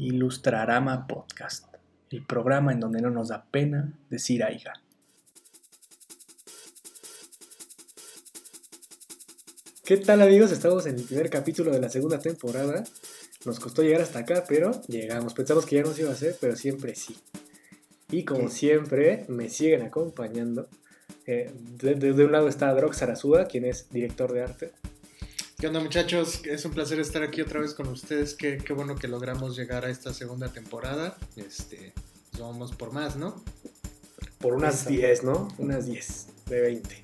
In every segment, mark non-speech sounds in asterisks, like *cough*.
Ilustrarama Podcast, el programa en donde no nos da pena decir aiga. ¿Qué tal amigos? Estamos en el primer capítulo de la segunda temporada. Nos costó llegar hasta acá, pero llegamos. Pensamos que ya no se iba a hacer, pero siempre sí. Y como siempre, me siguen acompañando. Eh, de, de- de un lado está Drox Sarasuda, quien es director de arte. ¿Qué onda muchachos? Es un placer estar aquí otra vez con ustedes. Qué, qué bueno que logramos llegar a esta segunda temporada. Este, pues vamos por más, ¿no? Por unas Eso. 10, ¿no? Unas 10 de 20.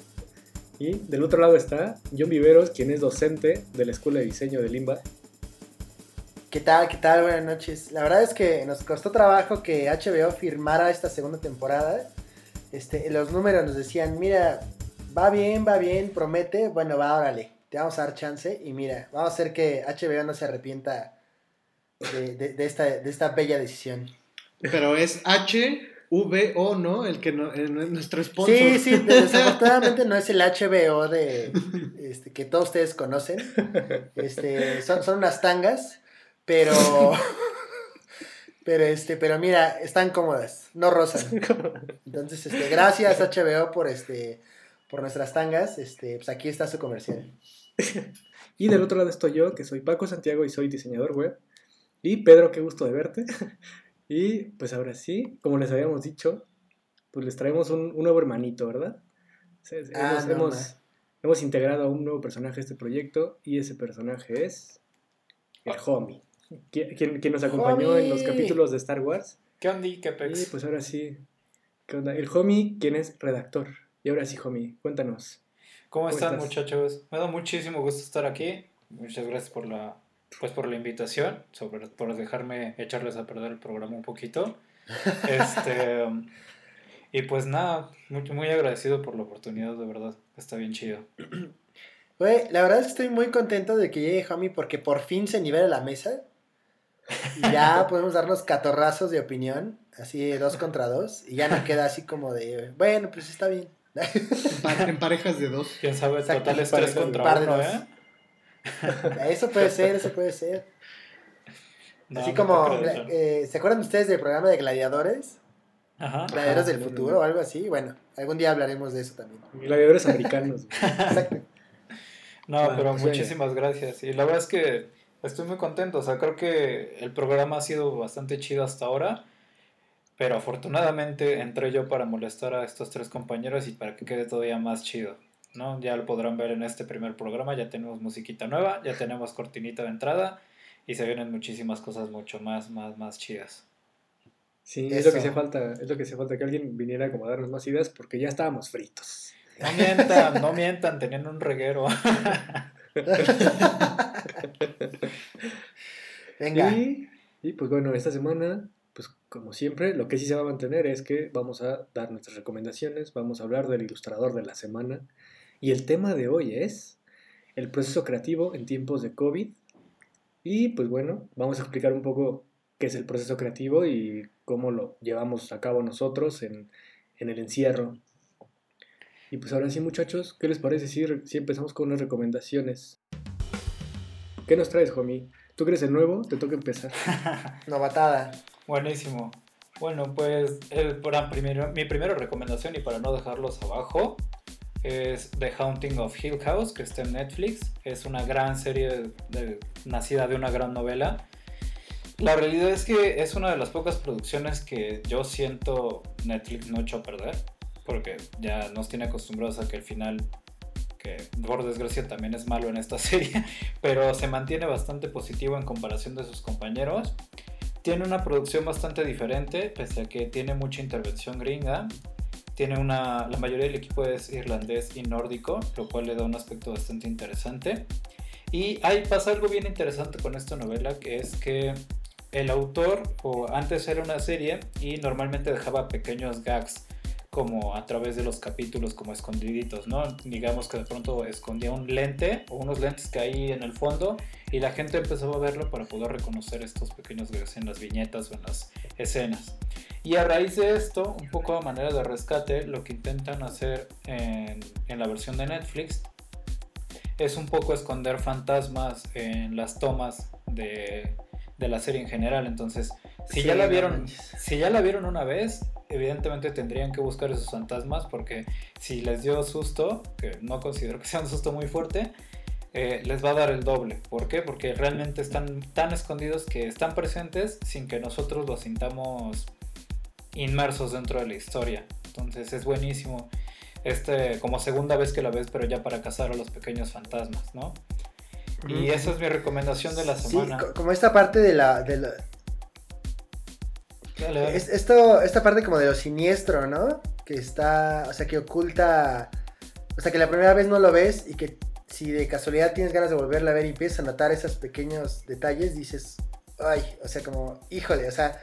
Y del otro lado está John Viveros, quien es docente de la Escuela de Diseño de Limba. ¿Qué tal? ¿Qué tal? Buenas noches. La verdad es que nos costó trabajo que HBO firmara esta segunda temporada. Este, los números nos decían, mira, va bien, va bien, promete, bueno, va, órale, te vamos a dar chance y mira, vamos a hacer que HBO no se arrepienta de, de- de esta, de esta bella decisión. Pero es HVO, ¿no? El que no, el- nuestro sponsor. Sí, sí, desafortunadamente *laughs* no es el HBO de, este, que todos ustedes conocen. Este, son, son unas tangas, pero... Pero este, pero mira, están cómodas, no rozan. Entonces, este, gracias HBO por este, por nuestras tangas. Este, pues aquí está su comercial. *laughs* Y del otro lado estoy yo, que soy Paco Santiago y soy diseñador web. Y Pedro, qué gusto de verte. *laughs* Y pues ahora sí, como les habíamos dicho, pues les traemos un, un nuevo hermanito, ¿verdad? Ah, hemos, no, hemos- ma. hemos integrado a un nuevo personaje a este proyecto y ese personaje es el Homie, quien, nos acompañó en los capítulos de Star Wars. ¿Qué onda, Y Kepex? pues ahora sí, ¿qué onda? El Homie, quien es redactor. Y ahora sí, Homie, cuéntanos. ¿Cómo ¿cómo están, estás? muchachos? Me da muchísimo gusto estar aquí. Muchas gracias por la, pues, por la invitación, sobre, por dejarme echarles a perder el programa un poquito. *laughs* Este, y pues nada, muy, muy agradecido por la oportunidad, de verdad. Está bien chido. *clears throat* Güey, la verdad es que estoy muy contento de que llegue Homie porque por fin se nivela la mesa. Y ya *laughs* podemos darnos catorrazos de opinión, así dos contra dos. Y ya no queda así como de, bueno, pues está bien. En, pa- en parejas de dos. Quién sabe, total es par- tres contra par de uno, dos. ¿eh? Eso puede ser, eso puede ser. No, así no como, John. eh, ¿se acuerdan ustedes del programa de gladiadores? Ajá. Gladiadores del futuro no. o algo así. Bueno, algún día hablaremos de eso también. Gladiadores americanos. Exacto. *laughs* No, Bueno, pero pues, muchísimas gracias. Y la verdad es que estoy muy contento. O sea, creo que el programa ha sido bastante chido hasta ahora. Pero afortunadamente entré yo para molestar a estos tres compañeros y para que quede todavía más chido. ¿no? Ya lo podrán ver en este primer programa. Ya tenemos musiquita nueva, ya tenemos cortinita de entrada. Y se vienen muchísimas cosas mucho más, más, más chidas. Sí, es lo que hacía falta, es lo que hacía falta que alguien viniera como a darnos más ideas porque ya estábamos fritos. No mientan, no mientan, tenían un reguero. *laughs* Venga. Y, y, pues bueno, esta semana, pues como siempre, lo que sí se va a mantener es que vamos a dar nuestras recomendaciones, vamos a hablar del ilustrador de la semana. Y el tema de hoy es el proceso creativo en tiempos de COVID. Y pues bueno, vamos a explicar un poco qué es el proceso creativo y cómo lo llevamos a cabo nosotros en, en el encierro. Y pues ahora sí, muchachos, ¿qué les parece si, si empezamos con unas recomendaciones? ¿Qué nos traes, homie? ¿Tú crees el nuevo? Te toca empezar. *laughs* Novatada. Buenísimo. Bueno, pues el, para primero, mi primera recomendación y para no dejarlos abajo es The Haunting of Hill House, que está en Netflix. Es una gran serie nacida de una gran novela. La realidad es que es una de las pocas producciones que yo siento Netflix no echó a perder, porque ya nos tiene acostumbrados a que el final, que por desgracia también es malo en esta *laughs* serie, pero se mantiene bastante positivo en comparación de sus compañeros. Tiene una producción bastante diferente, pese a que tiene mucha intervención gringa. Tiene una, la mayoría del equipo es irlandés y nórdico, lo cual le da un aspecto bastante interesante. Y ahí pasa algo bien interesante con esta novela, que es que el autor, o antes era una serie, y normalmente dejaba pequeños gags como a través de los capítulos como escondiditos, ¿no? Digamos que de pronto escondía un lente o unos lentes que hay en el fondo y la gente empezó a verlo para poder reconocer estos pequeños gags en las viñetas o en las escenas. Y a raíz de esto, un poco a manera de rescate, lo que intentan hacer en, en la versión de Netflix es un poco esconder fantasmas en las tomas de, de la serie en general. Entonces, si Sí, ya la vieron, si ya la vieron una vez, evidentemente tendrían que buscar esos fantasmas porque si les dio susto, que no considero que sea un susto muy fuerte, eh, les va a dar el doble. ¿Por qué? Porque realmente están tan escondidos que están presentes sin que nosotros los sintamos inmersos dentro de la historia. Entonces es buenísimo. Este, como segunda vez que la ves, pero ya para cazar a los pequeños fantasmas, ¿no? Y esa es mi recomendación de la semana. co- como esta parte de la, de la- Es- esto, esta parte como de lo siniestro, ¿no? Que está, o sea, que oculta, o sea, que la primera vez no lo ves y que si de casualidad tienes ganas de volverla a ver y empiezas a notar esos pequeños detalles, dices, ay, o sea, como, híjole, o sea,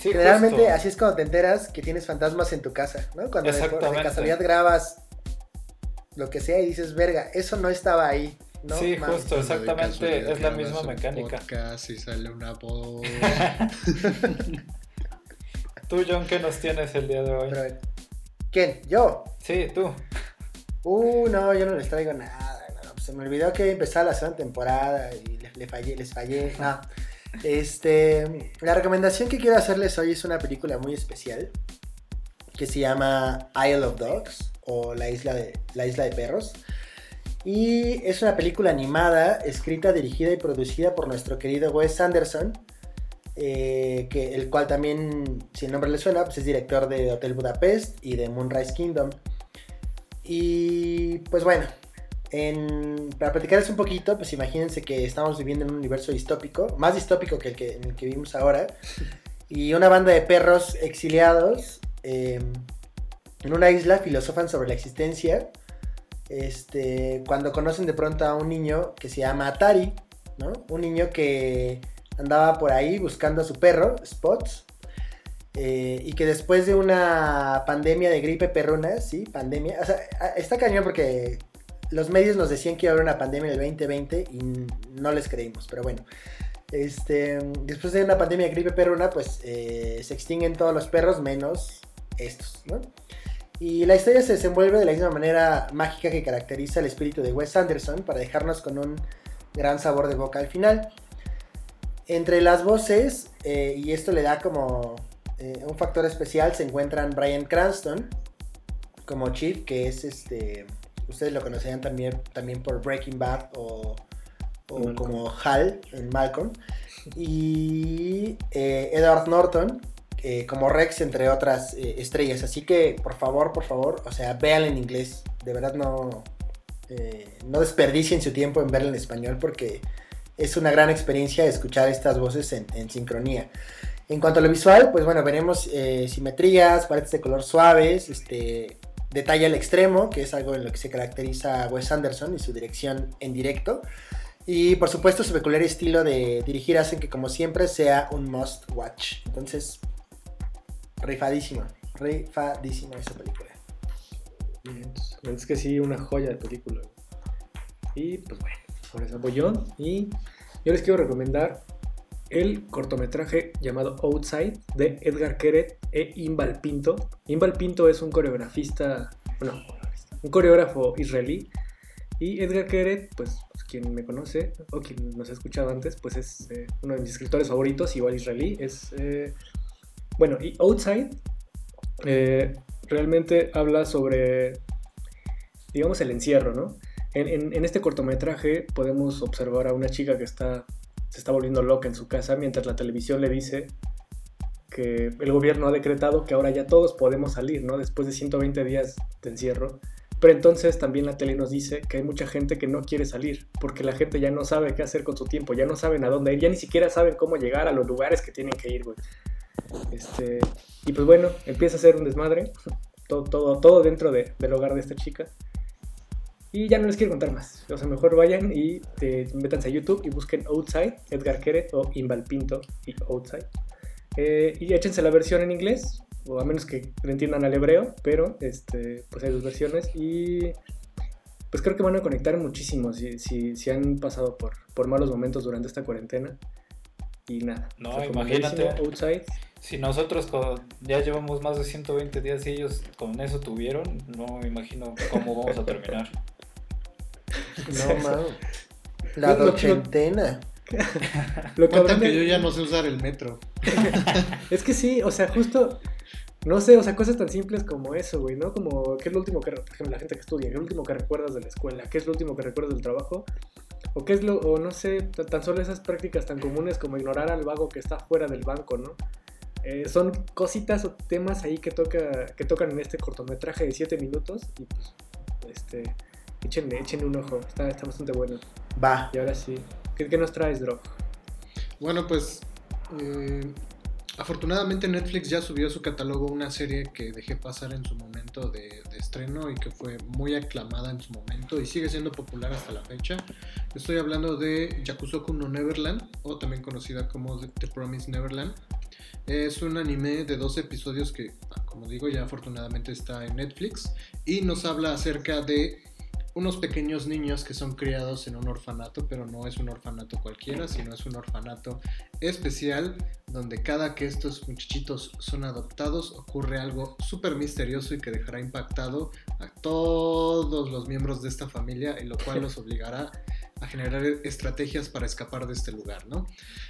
Sí, generalmente justo. así es cuando te enteras que tienes fantasmas en tu casa, ¿no? Cuando de, casualidad grabas lo que sea y dices, verga, eso no estaba ahí, ¿no? Sí, mames". justo. Exactamente, es la misma mecánica. podcast y sale una voz. *laughs* Tú, John, ¿qué nos tienes el día de hoy? Pero, ¿Quién? ¿Yo? Sí, tú. Uh, no, yo no les traigo nada. no, pues se me olvidó que empezaba la segunda temporada y le, le fallé, les fallé. No. Este, la recomendación que quiero hacerles hoy es una película muy especial que se llama Isle of Dogs o La Isla de, la isla de Perros. Y es una película animada, escrita, dirigida y producida por nuestro querido Wes Anderson, eh, el cual también, si el nombre le suena, pues es director de Hotel Budapest y de Moonrise Kingdom. Y pues bueno, en- para platicarles un poquito, pues imagínense que estamos viviendo en un universo distópico, más distópico que el que, en el que vivimos ahora, y una banda de perros exiliados eh, en una isla filosofan sobre la existencia. Este, cuando conocen de pronto a un niño que se llama Atari. Un niño que andaba por ahí buscando a su perro, Spots, eh, y que después de una pandemia de gripe perruna, sí, pandemia, o sea, está cañón porque los medios nos decían que iba a haber una pandemia en el 2020 y no les creímos, pero bueno. Este, después de una pandemia de gripe perruna, pues eh, se extinguen todos los perros menos estos, ¿no? Y la historia se desenvuelve de la misma manera mágica que caracteriza el espíritu de Wes Anderson para dejarnos con un gran sabor de boca al final. Entre las voces, eh, y esto le da como eh, un factor especial, se encuentran Brian Cranston como Chief, que es este. Ustedes lo conocerían también, también por Breaking Bad o, como Hal en Malcolm. Y eh, Edward Norton eh, como Rex, entre otras eh, estrellas. Así que, por favor, por favor, o sea, véanla en inglés. De verdad, no, eh, no desperdicien su tiempo en verla en español porque es una gran experiencia escuchar estas voces en, sincronía. En cuanto a lo visual, pues bueno, veremos simetrías, paletas de color suaves, este, detalle al extremo, que es algo en lo que se caracteriza Wes Anderson y su dirección en directo. Y por supuesto su peculiar estilo de dirigir hacen que como siempre sea un must watch. Entonces, rifadísima, rifadísima esa película. Es que sí, una joya de película. Y pues bueno, por eso voy yo. Y yo les quiero recomendar el cortometraje llamado Outside de Edgar Keret e Imbal Pinto. Imbal Pinto es un coreografista, bueno, un coreógrafo israelí. Y Edgar pues, pues, quien me conoce o quien nos ha escuchado antes, pues es eh, uno de mis escritores favoritos, igual israelí. Es, eh, bueno, y Outside eh, realmente habla sobre, digamos, el encierro, ¿no? En, este cortometraje podemos observar a una chica que está, se está volviendo loca en su casa mientras la televisión le dice que el gobierno ha decretado que ahora ya todos podemos salir, ¿no? Después de 120 días de encierro. Pero entonces también la tele nos dice que hay mucha gente que no quiere salir, porque la gente ya no sabe qué hacer con su tiempo, ya no saben a dónde ir, ya ni siquiera saben cómo llegar a los lugares que tienen que ir, güey. Este, y pues bueno, empieza a ser un desmadre, todo, todo, todo dentro de- del hogar de esta chica. Y ya no les quiero contar más. O sea, mejor vayan y te, métanse a YouTube y busquen Outside, Edgar Keret o Imbal Pinto y Outside. Eh, y échense la versión en inglés, o a menos que le entiendan al hebreo, pero este, pues hay dos versiones y pues creo que van a conectar muchísimo si, si, si han pasado por, por malos momentos durante esta cuarentena. Y nada. No, imagínate. Outside. Si nosotros con- ya llevamos más de 120 días y ellos con eso tuvieron, no me imagino cómo vamos a terminar. No, *laughs* mames. La dochentena. *laughs* Lo Cuenta cabrón que de- yo ya no sé usar el metro. *laughs* Es que sí, o sea, justo, no sé, o sea, cosas tan simples como eso, güey, ¿no? Como, ¿qué es lo último que, por ejemplo, la gente que estudia, qué es lo último que recuerdas de la escuela? ¿Qué es lo último que recuerdas del trabajo? O qué es lo, o no sé, ta- tan solo esas prácticas tan comunes como ignorar al vago que está fuera del banco, ¿no? Eh, son cositas o temas ahí que, toca, que tocan en este cortometraje de 7 minutos y pues, este, échenle, échenle un ojo, está, está bastante bueno. Va. Y ahora sí, ¿qué, qué nos traes, Drop? Bueno, pues eh, afortunadamente Netflix ya subió a su catálogo una serie que dejé pasar en su momento de, de estreno y que fue muy aclamada en su momento y sigue siendo popular hasta la fecha. Estoy hablando de Yakusoku no Neverland, o también conocida como The, Promised Neverland. Es un anime de 12 episodios que, como digo, ya afortunadamente está en Netflix y nos habla acerca de unos pequeños niños que son criados en un orfanato, pero no es un orfanato cualquiera, sino es un orfanato especial donde cada que estos muchachitos son adoptados ocurre algo súper misterioso y que dejará impactado a todos los miembros de esta familia, y lo cual *laughs* los obligará a generar estrategias para escapar de este lugar, ¿no?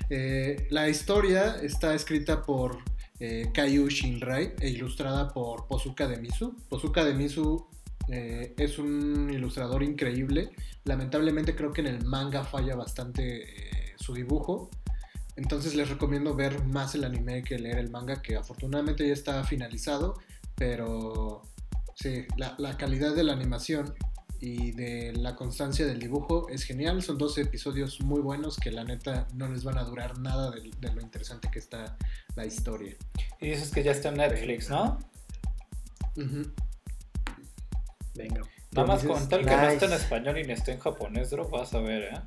Eh, la historia está escrita por eh, Shinrai e ilustrada por Pozuka Demisu. Pozuka Demisu eh, es un ilustrador increíble. Lamentablemente creo que en el manga falla bastante eh, su dibujo. Entonces les recomiendo ver más el anime que leer el manga, que afortunadamente ya está finalizado. Pero sí, la calidad de la animación y de la constancia del dibujo es genial. Son 12 episodios muy buenos que la neta no les van a durar nada de, de lo interesante que está la historia. Y dices que ya está en Netflix, ¿no? Venga. Nada más con tal que no esté en español y ni esté en japonés, Drop, vas a ver, ¿eh?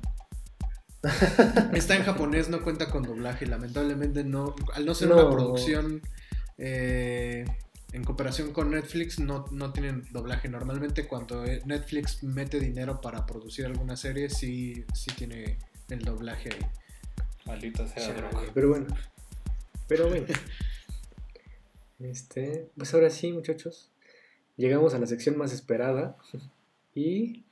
*laughs* Está en japonés, no cuenta con doblaje. Lamentablemente no, al no ser No. una producción eh, en cooperación con Netflix, no, no tienen doblaje. Normalmente cuando eh, Netflix mete dinero para producir alguna serie, sí, sí tiene el doblaje ahí. Maldita sea, Drop. Pero bueno. Pero bueno. *laughs* Este, pues ahora sí, muchachos. Llegamos a la sección más esperada. Y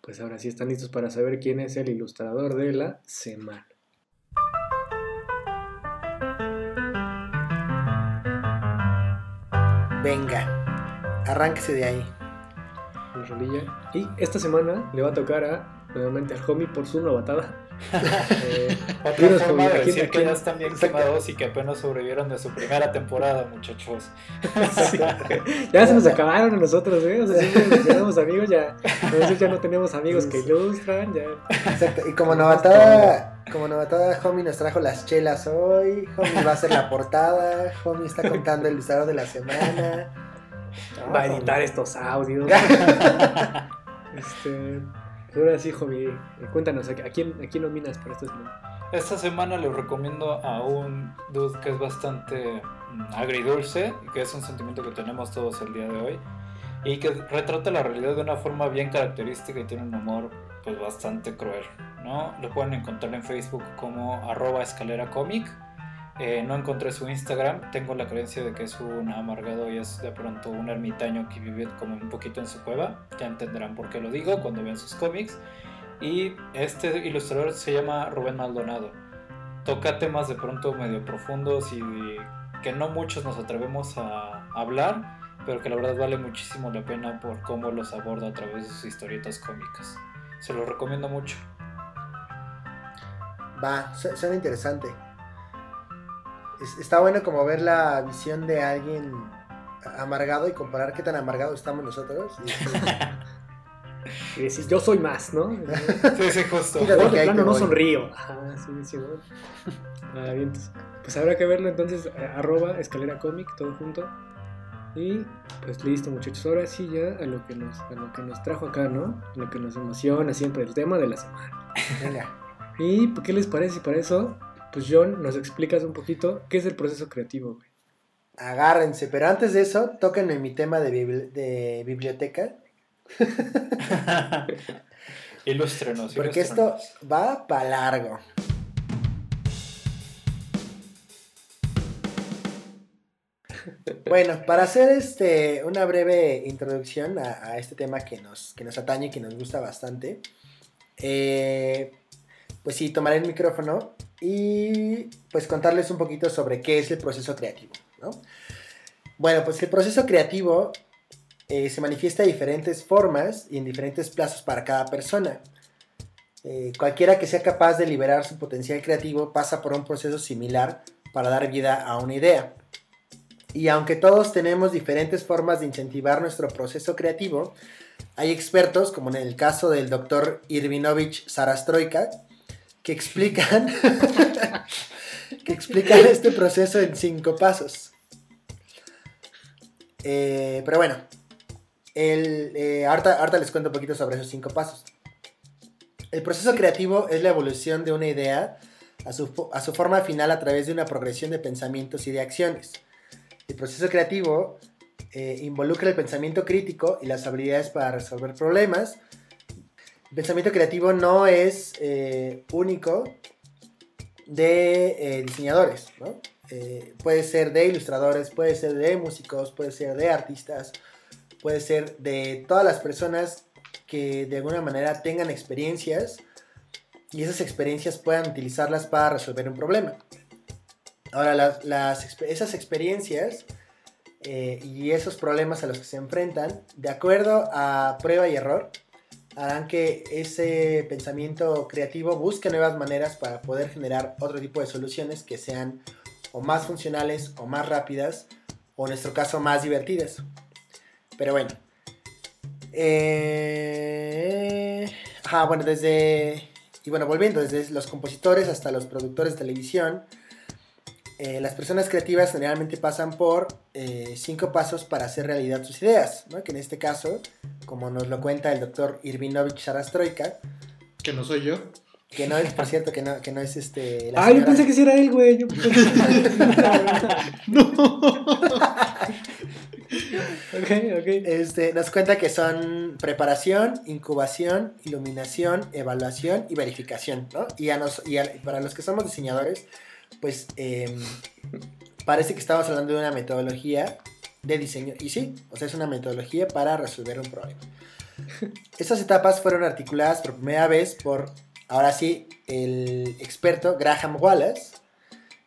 pues ahora sí están listos para saber quién es el ilustrador de la semana. Venga. Arránquese de ahí. Rolilla. Y esta semana le va a tocar a nuevamente al homie por su novatada. *laughs* Eh, Otra forma de ¿a quién- decir a que ya están bien Exacto. quemados y que apenas sobrevivieron de su primera temporada, muchachos. sí. ya se nos acabaron a nosotros, ¿eh? O sea, siempre mencionamos amigos, ya. Nosotros ya no tenemos amigos que ilustran, ya. Exacto. Y como novatada, como novatada, Homie nos trajo las chelas hoy. Homie va a hacer la portada. Homie está contando el ilustrador de la semana. *laughs* va a editar estos audios. *laughs* este, pues ahora sí, Jovi, eh, cuéntanos, ¿a quién, ¿a quién nominas para esta semana? Esta semana les recomiendo a un dude que es bastante mm, agridulce, y que es un sentimiento que tenemos todos el día de hoy, y que retrata la realidad de una forma bien característica y tiene un humor pues bastante cruel, ¿no? Lo pueden encontrar en Facebook como arroba escalera comic. Eh, no encontré su Instagram, tengo la creencia de que es un amargado y es de pronto un ermitaño que vive como un poquito en su cueva, ya entenderán por qué lo digo cuando vean sus cómics. Y este ilustrador se llama Rubén Maldonado. Toca temas de pronto medio profundos y que no muchos nos atrevemos a hablar, pero que la verdad vale muchísimo la pena por cómo los aborda a través de sus historietas cómicas. Se los recomiendo mucho. Va, su- suena interesante. Es- está bueno como ver la visión de alguien amargado y comparar qué tan amargado estamos nosotros. Y, *laughs* Y decís, yo soy más, ¿no? Sí, sí, justo. Yo de plano no voy. sonrío. Sí, sí. Ah, bien, pues habrá que verlo entonces, eh, arroba escalera cómic, todo junto. Y pues listo, muchachos. Ahora sí ya a lo que nos, a lo que nos trajo acá, ¿no? A lo que nos emociona siempre, el tema de la semana. venga. *laughs* ¿Y pues, qué les parece? Y para eso, pues John, nos explicas un poquito qué es el proceso creativo, güey. Agárrense, pero antes de eso, tóquenme mi tema de, bibli- de biblioteca. *laughs* *laughs* ilústrenos. Porque esto va para largo. *laughs* Bueno, para hacer este una breve introducción a, este tema que nos, que nos atañe y que nos gusta bastante, eh, pues sí, tomaré el micrófono y pues contarles un poquito sobre qué es el proceso creativo, ¿no? Bueno, pues el proceso creativo eh, se manifiesta de diferentes formas y en diferentes plazos para cada persona. Eh, cualquiera que sea capaz de liberar su potencial creativo pasa por un proceso similar para dar vida a una idea. Y aunque todos tenemos diferentes formas de incentivar nuestro proceso creativo, hay expertos, como en el caso del doctor Irvinovich Sarastroika, que explican, *laughs* que explican este proceso en cinco pasos. Eh, pero bueno, el, eh, ahorita, les cuento un poquito sobre esos cinco pasos. El proceso creativo es la evolución de una idea a su, a su, forma final a través de una progresión de pensamientos y de acciones. El proceso creativo eh, involucra el pensamiento crítico y las habilidades para resolver problemas. El pensamiento creativo no es único de diseñadores, ¿no? Eh, puede ser de ilustradores, puede ser de músicos, puede ser de artistas, puede ser de todas las personas que de alguna manera tengan experiencias y esas experiencias puedan utilizarlas para resolver un problema. Ahora, las, esas experiencias eh, y esos problemas a los que se enfrentan, de acuerdo a prueba y error, harán que ese pensamiento creativo busque nuevas maneras para poder generar otro tipo de soluciones que sean o más funcionales o más rápidas o en nuestro caso más divertidas. Pero bueno. Eh, ajá, bueno, desde... Y bueno, volviendo, desde los compositores hasta los productores de televisión, eh, las personas creativas generalmente pasan por eh, cinco pasos para hacer realidad sus ideas, ¿no? que en este caso, como nos lo cuenta el doctor Irvinovich Sarastroika, que no soy yo, que no es, por cierto, que no, que no es este. ah, yo pensé que sí era él, güey. Yo pensé que... *laughs* no. *laughs* ok, ok. Este, nos cuenta que son preparación, incubación, iluminación, evaluación y verificación, ¿no? Y, a nos, y para los que somos diseñadores, pues em, parece que estamos hablando de una metodología de diseño. Y sí, o sea, es una metodología para resolver un problema. Estas etapas fueron articuladas por primera vez por Ahora sí, el experto Graham Wallace,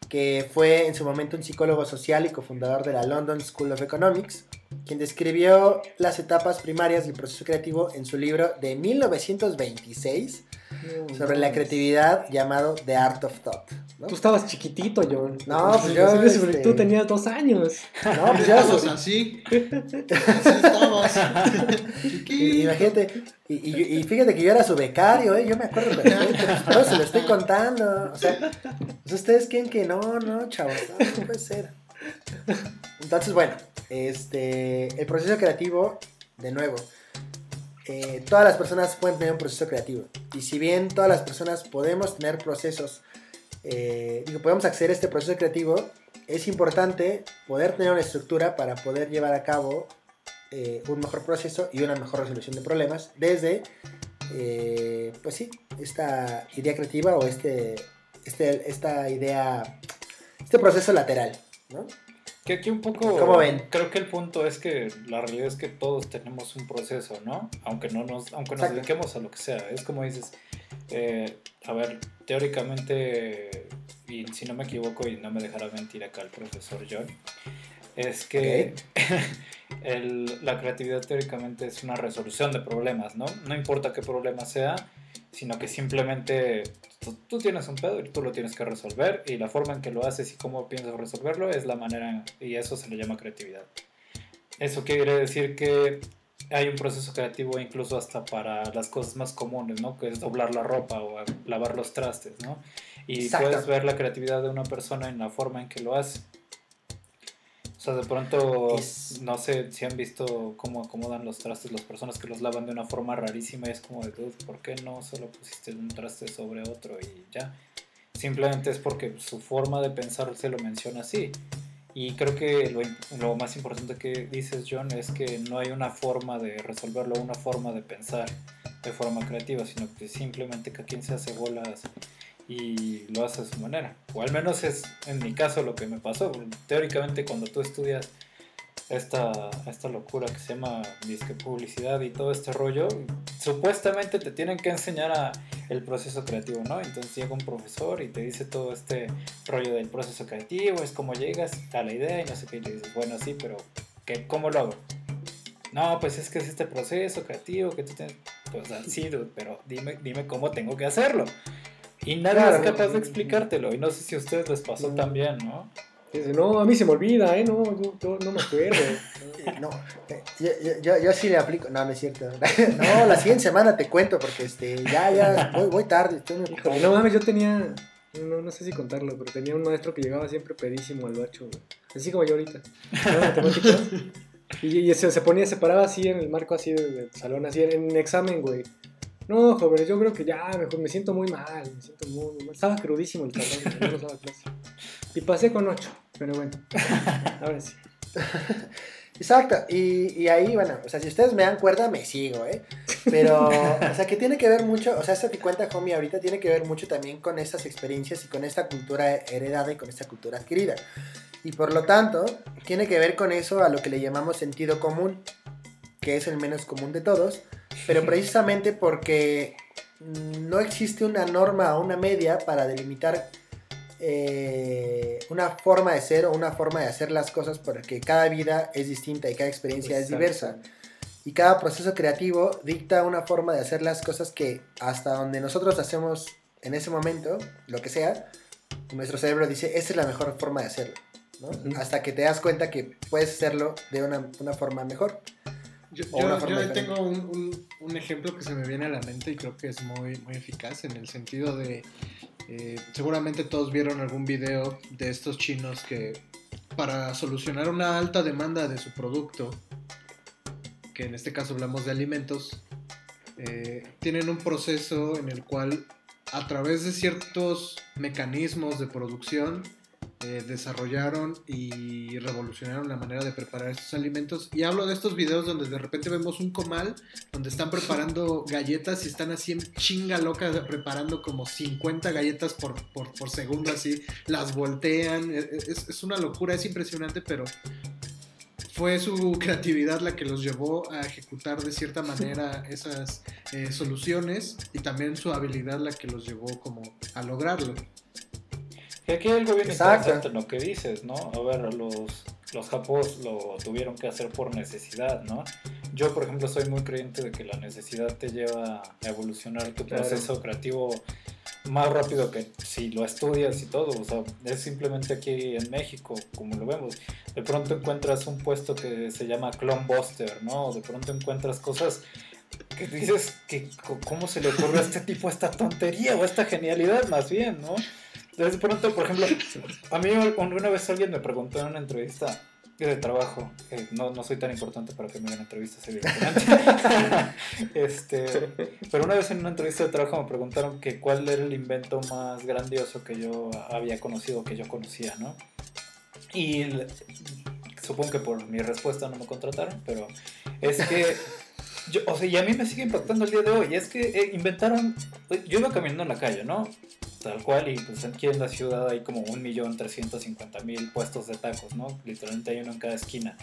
que fue en su momento un psicólogo social y cofundador de la London School of Economics, quien describió las etapas primarias del proceso creativo en su libro de 1926 sobre la creatividad llamado The Art of Thought. Tú estabas chiquitito, John. No, pues yo. Este... Tú tenías dos años. No, pues yo. así. *laughs* Así estabas. Imagínate. Y, y, fíjate que yo era su becario, ¿eh? Yo me acuerdo perfecto. Pero se lo estoy contando. O sea, pues ustedes creen que no, no, chavos. No, puede ser. Entonces, bueno, este. El proceso creativo, de nuevo. Eh, todas las personas pueden tener un proceso creativo. Y si bien todas las personas podemos tener procesos eh, podemos acceder a este proceso creativo, es importante poder tener una estructura para poder llevar a cabo eh, un mejor proceso y una mejor resolución de problemas desde, eh, pues sí, esta idea creativa o este, este, esta idea, este proceso lateral, ¿no? Que aquí un poco. ven? Creo que el punto es que la realidad es que todos tenemos un proceso, ¿no? Aunque no nos, aunque nos dediquemos a lo que sea. Es como dices, eh, a ver, teóricamente, y si no me equivoco y no me dejará mentir acá el profesor John, es que *laughs* la creatividad teóricamente es una resolución de problemas, ¿no? No importa qué problema sea, sino que simplemente tú, tienes un pedo y tú lo tienes que resolver y la forma en que lo haces y cómo piensas resolverlo es la manera y eso se le llama creatividad. Eso quiere decir que hay un proceso creativo incluso hasta para las cosas más comunes, ¿no? Que es doblar la ropa o lavar los trastes, ¿no? Y puedes ver la creatividad de una persona en la forma en que lo hace. O sea, de pronto, no sé si han visto cómo acomodan los trastes las personas que los lavan de una forma rarísima y es como de, ¿por qué no solo pusiste un traste sobre otro y ya? Simplemente es porque su forma de pensar se lo menciona así. Y creo que lo, lo, más importante que dices, John, es que no hay una forma de resolverlo, una forma de pensar de forma creativa, sino que simplemente cada quien se hace bolas y lo hace a su manera. O al menos es en mi caso lo que me pasó. Teóricamente cuando tú estudias esta, esta locura que se llama disque publicidad y todo este rollo, supuestamente te tienen que enseñar a el proceso creativo, ¿no? Entonces llega un profesor y te dice todo este rollo del proceso creativo, es cómo llegas a la idea y no sé qué, y le dices, bueno, sí, pero ¿qué, ¿cómo lo hago? No, pues es que es este proceso creativo que tú tienes, pues sí, dude, pero dime, dime cómo tengo que hacerlo. Y nadie Claro. es capaz de explicártelo, y no sé si a ustedes les pasó Mm. también, ¿no? Dice, no, a mí se me olvida, ¿eh? No, yo, yo no me acuerdo. *laughs* No, eh, yo, yo, yo, sí le aplico. No, no es cierto. *laughs* No, *laughs* la siguiente semana te cuento porque este, ya, ya, voy, voy tarde. Estoy no mames, yo tenía. No, no sé si contarlo, pero tenía un maestro que llegaba siempre pedísimo al bacho, güey. Así como yo ahorita. Y, y se, se ponía, se paraba así en el marco así del, del salón, así en, en examen, güey. No, jóvenes, yo creo que ya, mejor me siento muy mal, me siento muy, muy mal. Estaba crudísimo el cabrón, no nos daba clase. Y pasé con ocho, pero bueno. *laughs* Ahora sí. Exacto, y, y ahí, bueno, o sea, si ustedes me dan cuerda, me sigo, ¿eh? Pero, o sea, que tiene que ver mucho, o sea, esto que cuenta Homie ahorita tiene que ver mucho también con estas experiencias y con esta cultura heredada y con esta cultura adquirida. Y por lo tanto, tiene que ver con eso a lo que le llamamos sentido común, que es el menos común de todos, pero precisamente porque no existe una norma o una media para delimitar eh, una forma de ser o una forma de hacer las cosas porque cada vida es distinta y cada experiencia es diversa. Y cada proceso creativo dicta una forma de hacer las cosas que hasta donde nosotros hacemos en ese momento, lo que sea, nuestro cerebro dice, esta es la mejor forma de hacerlo. Hasta que te das cuenta que puedes hacerlo de una, una forma mejor. Yo, yo- tengo un, un- un ejemplo que se me viene a la mente y creo que es muy, muy eficaz en el sentido de, eh, seguramente todos vieron algún video de estos chinos que para solucionar una alta demanda de su producto, que en este caso hablamos de alimentos, eh, tienen un proceso en el cual a través de ciertos mecanismos de producción eh, desarrollaron y revolucionaron la manera de preparar estos alimentos. Y hablo de estos videos donde de repente vemos un comal donde están preparando galletas y están así en chinga loca preparando como 50 galletas por, por, por segundo así, las voltean. E- e- Es, es una locura, es impresionante, pero fue su *laughs* creatividad la que los llevó a ejecutar de cierta manera esas eh, soluciones y también su habilidad la que los llevó como a lograrlo. Que aquí hay algo bien Exacto. interesante en lo que dices, ¿no? A ver, los, los japos lo tuvieron que hacer por necesidad, ¿no? Yo, por ejemplo, soy muy creyente de que la necesidad te lleva a evolucionar tu Claro. proceso creativo más rápido que si lo estudias y todo. O sea, es simplemente aquí en México, como lo vemos. De pronto encuentras un puesto que se llama Clone Buster, ¿no? De pronto encuentras cosas que dices que cómo se le ocurrió a este tipo esta tontería o esta genialidad más bien, ¿no? Entonces, pronto, por ejemplo, a mí una vez alguien me preguntó en una entrevista de trabajo, no, no soy tan importante para que me hagan entrevistas, *laughs* este, pero una vez en una entrevista de trabajo me preguntaron que cuál era el invento más grandioso que yo había conocido, que yo conocía, ¿no? Y supongo que por mi respuesta no me contrataron, pero es que yo, o sea, y a mí me sigue impactando el día de hoy. Es que eh, inventaron. Yo iba caminando en la calle, ¿no? Tal cual, y pues aquí en la ciudad hay como 1.350.000 puestos de tacos, ¿no? Literalmente hay uno en cada esquina.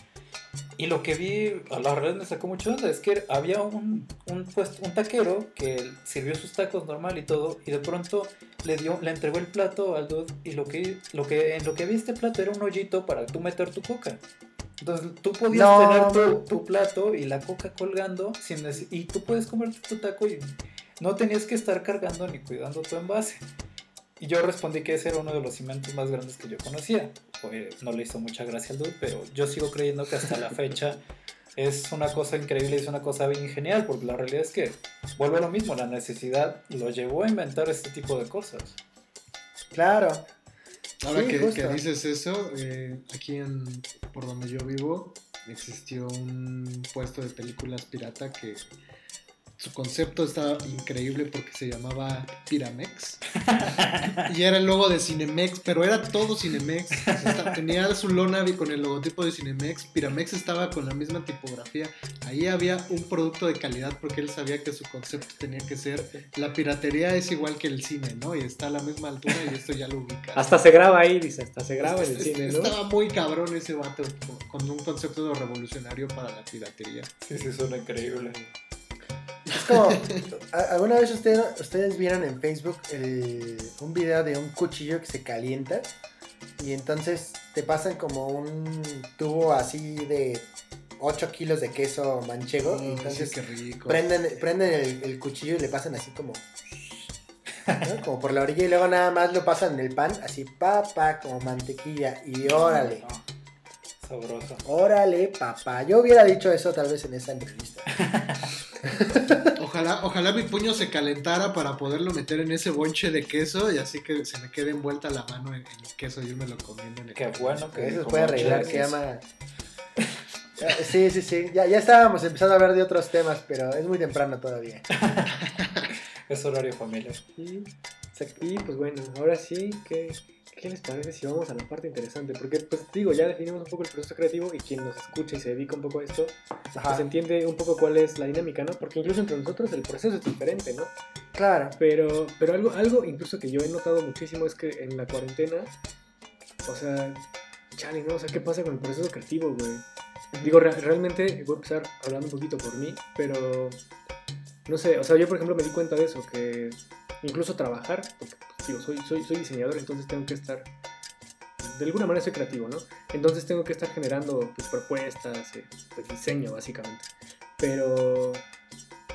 Y lo que vi, a la verdad me sacó mucho onda, es que había un, un, puesto, un taquero que sirvió sus tacos normal y todo, y de pronto le dio, le entregó el plato al dude, y lo que, lo que, en lo que había este plato era un hoyito para tú meter tu coca. Entonces tú podías No, tener tu, plato y la coca colgando sin y tú puedes comerte tu taco y no tenías que estar cargando ni cuidando tu envase. Y yo respondí que ese era uno de los inventos más grandes que yo conocía. Pues, no le hizo mucha gracia al dude, pero yo sigo creyendo que hasta la *laughs* fecha es una cosa increíble y es una cosa bien genial, porque la realidad es que vuelve a lo mismo, la necesidad lo llevó a inventar este tipo de cosas. Claro. Ahora Sí, que, que dices eso, eh, aquí en, por donde yo vivo existió un puesto de películas pirata que su concepto estaba increíble porque se llamaba Piramex. *laughs* y era el logo de Cinemex, pero era todo Cinemex. O sea, esta- tenía su lona con el logotipo de Cinemex. Piramex estaba con la misma tipografía. Ahí había un producto de calidad porque él sabía que su concepto tenía que ser la piratería es igual que el cine, ¿no? Y está a la misma altura y esto ya lo ubica. Hasta se graba ahí, dice, hasta se graba en el Est- cine, est- ¿no? Estaba muy cabrón ese vato con- con un concepto revolucionario para la piratería. Sí, sí, suena increíble. Es como, ¿a- ¿alguna vez ustedes, ustedes vieron en Facebook el- un video de un cuchillo que se calienta? Y entonces te pasan como un tubo así de 8 kilos de queso manchego. y Oh, entonces sí, qué rico. prenden, prenden el, el cuchillo y le pasan así como... ¿no? Como por la orilla y luego nada más lo pasan en el pan, así pa, pa, como mantequilla. Y órale, Ah, sabroso. órale, papá. Yo hubiera dicho eso tal vez en esa entrevista. *laughs* Ojalá, ojalá mi puño se calentara para poderlo meter en ese bonche de queso y así que se me quede envuelta la mano en, en el queso y yo me lo comiendo en el Qué camino. bueno que Eso puede arreglar, se llama... *laughs* Sí, sí, sí. Ya, ya estábamos empezando a hablar de otros temas, pero es muy temprano todavía. *laughs* Es horario familiar. Y, y, pues bueno, ahora sí, ¿qué, ¿qué les parece si vamos a la parte interesante? Porque, pues digo, ya definimos un poco el proceso creativo y quien nos escucha y se dedica un poco a esto, Ajá, pues entiende un poco cuál es la dinámica, ¿no? Porque incluso entre nosotros el proceso es diferente, ¿no? claro. Pero, pero algo, algo incluso que yo he notado muchísimo es que en la cuarentena, o sea, chale, ¿no? O sea, ¿qué pasa con el proceso creativo, güey? Digo, re- realmente voy a empezar hablando un poquito por mí, pero no sé, o sea, yo por ejemplo me di cuenta de eso, que incluso trabajar, porque pues, digo, soy, diseñador, entonces tengo que estar, de alguna manera soy creativo, ¿no? Entonces tengo que estar generando pues, propuestas, eh, pues, diseño básicamente. Pero,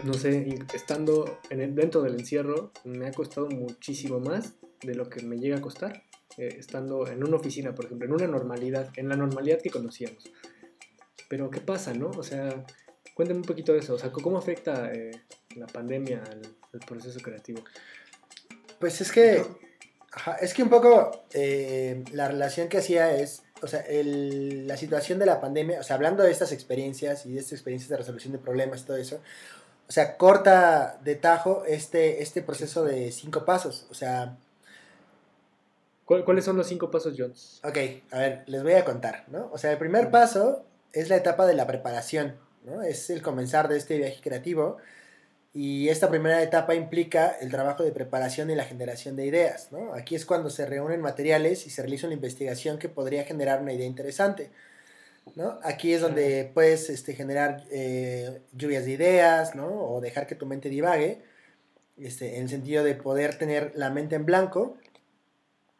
no sé, estando dentro del encierro, me ha costado muchísimo más de lo que me llega a costar. eh, estando en una oficina, por ejemplo, en una normalidad, en la normalidad que conocíamos. Pero, ¿qué pasa, no? O sea, cuéntame un poquito de eso. O sea, ¿cómo afecta eh, la pandemia al, al proceso creativo? Pues es que, ajá, es que un poco eh, la relación que hacía es, o sea, el- la situación de la pandemia, o sea, hablando de estas experiencias y de estas experiencias de resolución de problemas y todo eso, o sea, corta de tajo este, este proceso de cinco pasos. O sea, ¿Cuál- ¿Cuáles son los cinco pasos, Jones? ok, a ver, les voy a contar, ¿no? O sea, el primer paso es la etapa de la preparación, ¿no? Es el comenzar de este viaje creativo. Y esta primera etapa implica el trabajo de preparación y la generación de ideas, ¿no? Aquí es cuando se reúnen materiales y se realiza una investigación que podría generar una idea interesante, ¿no? Aquí es donde puedes este, generar eh, lluvias de ideas, ¿no? O dejar que tu mente divague, este, en el sentido de poder tener la mente en blanco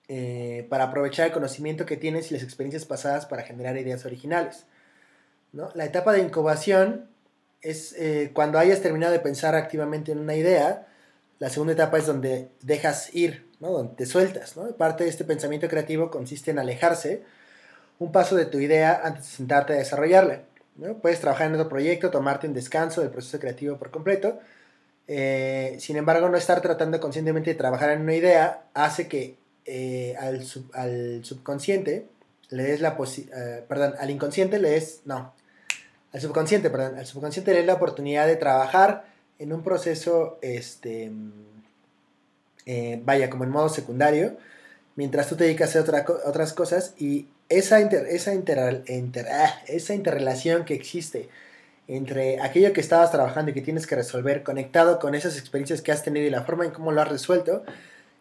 eh, para aprovechar el conocimiento que tienes y las experiencias pasadas para generar ideas originales, ¿no? La etapa de incubación es eh, cuando hayas terminado de pensar activamente en una idea, la segunda etapa es donde dejas ir, ¿no? donde te sueltas. ¿no? Parte de este pensamiento creativo consiste en alejarse un paso de tu idea antes de sentarte a desarrollarla. Puedes trabajar en otro proyecto, tomarte un descanso del proceso creativo por completo. eh, sin embargo, no estar tratando conscientemente de trabajar en una idea hace que eh, al, sub- al subconsciente le des la posi- perdón, al inconsciente le des, no, al subconsciente, perdón, al subconsciente le es la oportunidad de trabajar en un proceso, este, mm, eh, vaya, como en modo secundario, mientras tú te dedicas a hacer otra otras cosas y esa, inter- esa, inter- inter- ah, esa interrelación que existe entre aquello que estabas trabajando y que tienes que resolver, conectado con esas experiencias que has tenido y la forma en cómo lo has resuelto,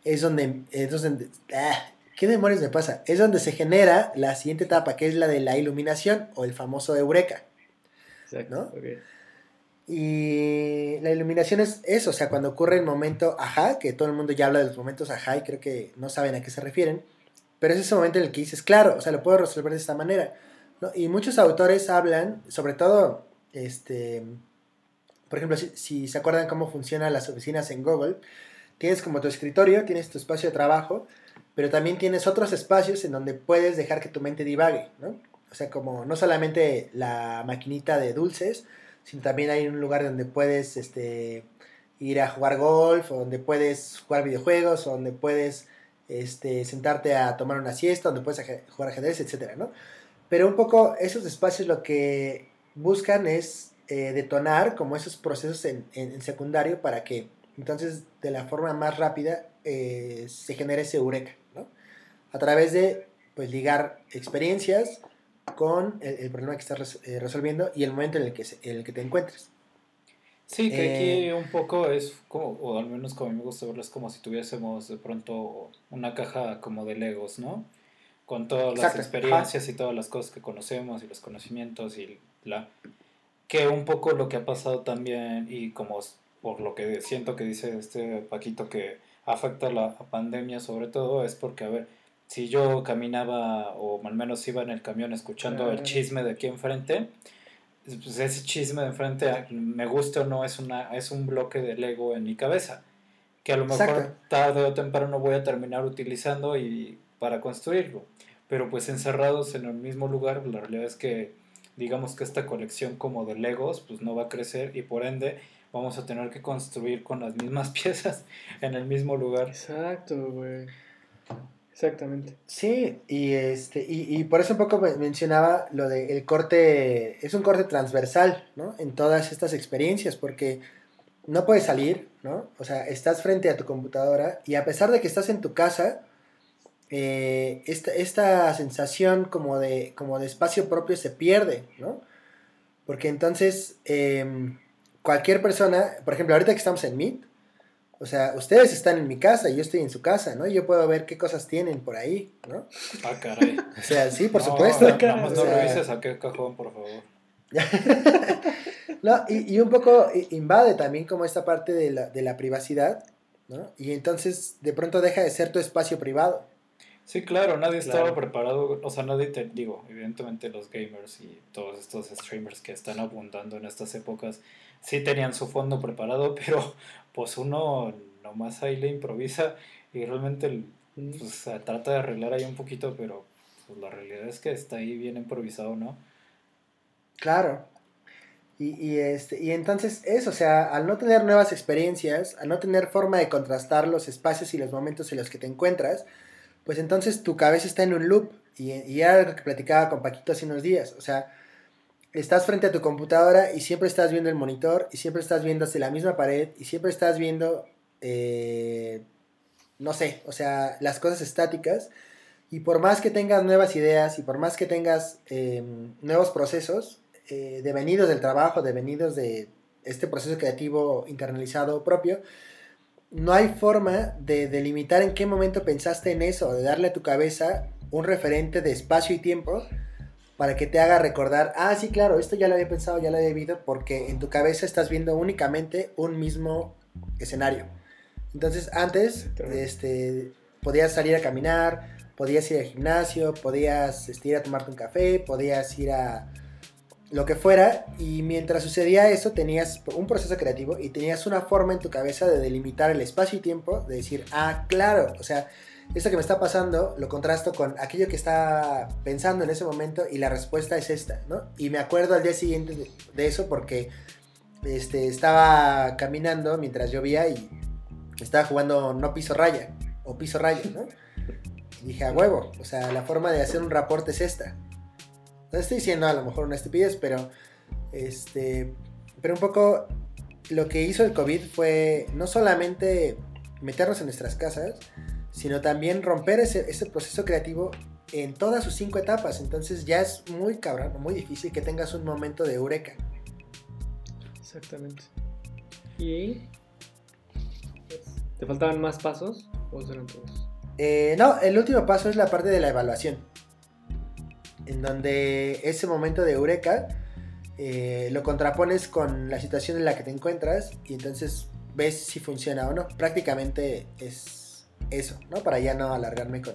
es donde, es donde ah, ¿qué demonios me pasa? Es donde se genera la siguiente etapa, que es la de la iluminación o el famoso eureka. Exacto. ¿No? ok. Y la iluminación es eso, o sea, cuando ocurre el momento ajá, que todo el mundo ya habla de los momentos ajá y creo que no saben a qué se refieren, pero es ese momento en el que dices, claro, o sea, lo puedo resolver de esta manera. ¿no? Y muchos autores hablan, sobre todo, este, por ejemplo, si, si se acuerdan cómo funcionan las oficinas en Google, tienes como tu escritorio, tienes tu espacio de trabajo, pero también tienes otros espacios en donde puedes dejar que tu mente divague, ¿no? O sea, como no solamente la maquinita de dulces, sino también hay un lugar donde puedes este, ir a jugar golf, o donde puedes jugar videojuegos, o donde puedes este, sentarte a tomar una siesta, donde puedes jugar ajedrez, etcétera, ¿no? Pero un poco esos espacios lo que buscan es eh, detonar como esos procesos en secundario para que entonces de la forma más rápida eh, se genere ese eureka, ¿no? A través de pues ligar experiencias con el, el problema que estás res- eh, resolviendo y el momento en el que, se- en el que te encuentres. Sí, que Eh, aquí un poco es como, o al menos como a mí me gusta verlo, es como si tuviésemos de pronto una caja como de Legos, ¿no? Con todas las experiencias y todas las cosas que conocemos y los conocimientos y la... Que un poco lo que ha pasado también y como por lo que siento que dice este Paquito que afecta la pandemia sobre todo, es porque, a ver, si yo caminaba o al menos iba en el camión escuchando el chisme de aquí enfrente, pues ese chisme de enfrente, me gusta o no, es, una, es un bloque de Lego en mi cabeza, que a lo mejor tarde o temprano voy a terminar utilizando y para construirlo. Pero pues encerrados en el mismo lugar, la realidad es que digamos que esta colección como de Legos pues no va a crecer y por ende vamos a tener que construir con las mismas *laughs* piezas en el mismo lugar. Exacto, güey. Exactamente. Sí, y este, y, por eso un poco mencionaba lo de el corte, es un corte transversal, ¿no? En todas estas experiencias, porque no puedes salir, ¿no? O sea, estás frente a tu computadora y a pesar de que estás en tu casa, eh, esta, sensación como de, como de espacio propio se pierde, ¿no? Porque entonces, em, cualquier persona, por ejemplo, ahorita que estamos en Meet, o sea, ustedes están en mi casa y yo estoy en su casa, ¿no? Y yo puedo ver qué cosas tienen por ahí, ¿no? Ah, caray. O sea, sí, por *laughs* supuesto. Nada más no revises a qué cajón, por favor. *laughs* no, y, un poco invade también como esta parte de la, de la privacidad, ¿no? Y entonces de pronto deja de ser tu espacio privado. Sí, claro, nadie estaba preparado, o sea, nadie te digo, evidentemente los gamers y todos estos streamers que están abundando en estas épocas sí tenían su fondo preparado, *laughs* pero pues uno nomás ahí le improvisa y realmente pues, trata de arreglar ahí un poquito, pero pues, la realidad es que está ahí bien improvisado, ¿no? Claro. Y, y, este, y entonces eso, o sea, al no tener nuevas experiencias, al no tener forma de contrastar los espacios y los momentos en los que te encuentras, pues entonces tu cabeza está en un loop. Y, y era algo que platicaba con Paquito hace unos días. O sea, estás frente a tu computadora y siempre estás viendo el monitor y siempre estás viendo hacia la misma pared y siempre estás viendo, eh, no sé, o sea, las cosas estáticas. Y por más que tengas nuevas ideas y por más que tengas em, nuevos procesos, eh, devenidos del trabajo, devenidos de este proceso creativo internalizado propio, no hay forma de delimitar en qué momento pensaste en eso, de darle a tu cabeza un referente de espacio y tiempo para que te haga recordar, ah, sí, claro, esto ya lo había pensado, ya lo había vivido, porque en tu cabeza estás viendo únicamente un mismo escenario. Entonces, antes, este, podías salir a caminar, podías ir al gimnasio, podías este, ir a tomarte un café, podías ir a lo que fuera, y mientras sucedía eso tenías un proceso creativo y tenías una forma en tu cabeza de delimitar el espacio y tiempo, de decir, ah, claro, o sea, esto que me está pasando lo contrasto con aquello que está pensando en ese momento y la respuesta es esta, ¿no? Y me acuerdo al día siguiente de, eso porque este, estaba caminando mientras llovía y estaba jugando no piso raya o piso raya, ¿no? Y dije, a huevo, o sea, la forma de hacer un reporte es esta. No estoy diciendo a lo mejor una estupidez, pero este, pero un poco lo que hizo el COVID fue no solamente meternos en nuestras casas, sino también romper ese, ese proceso creativo en todas sus cinco etapas. Entonces ya es muy cabrón, muy difícil que tengas un momento de eureka. Exactamente. ¿Y te faltaban más pasos o eran todos? Eh, no, el último paso es la parte de la evaluación en donde ese momento de eureka eh, lo contrapones con la situación en la que te encuentras y entonces ves si funciona o no. Prácticamente es eso, ¿no? Para ya no alargarme con,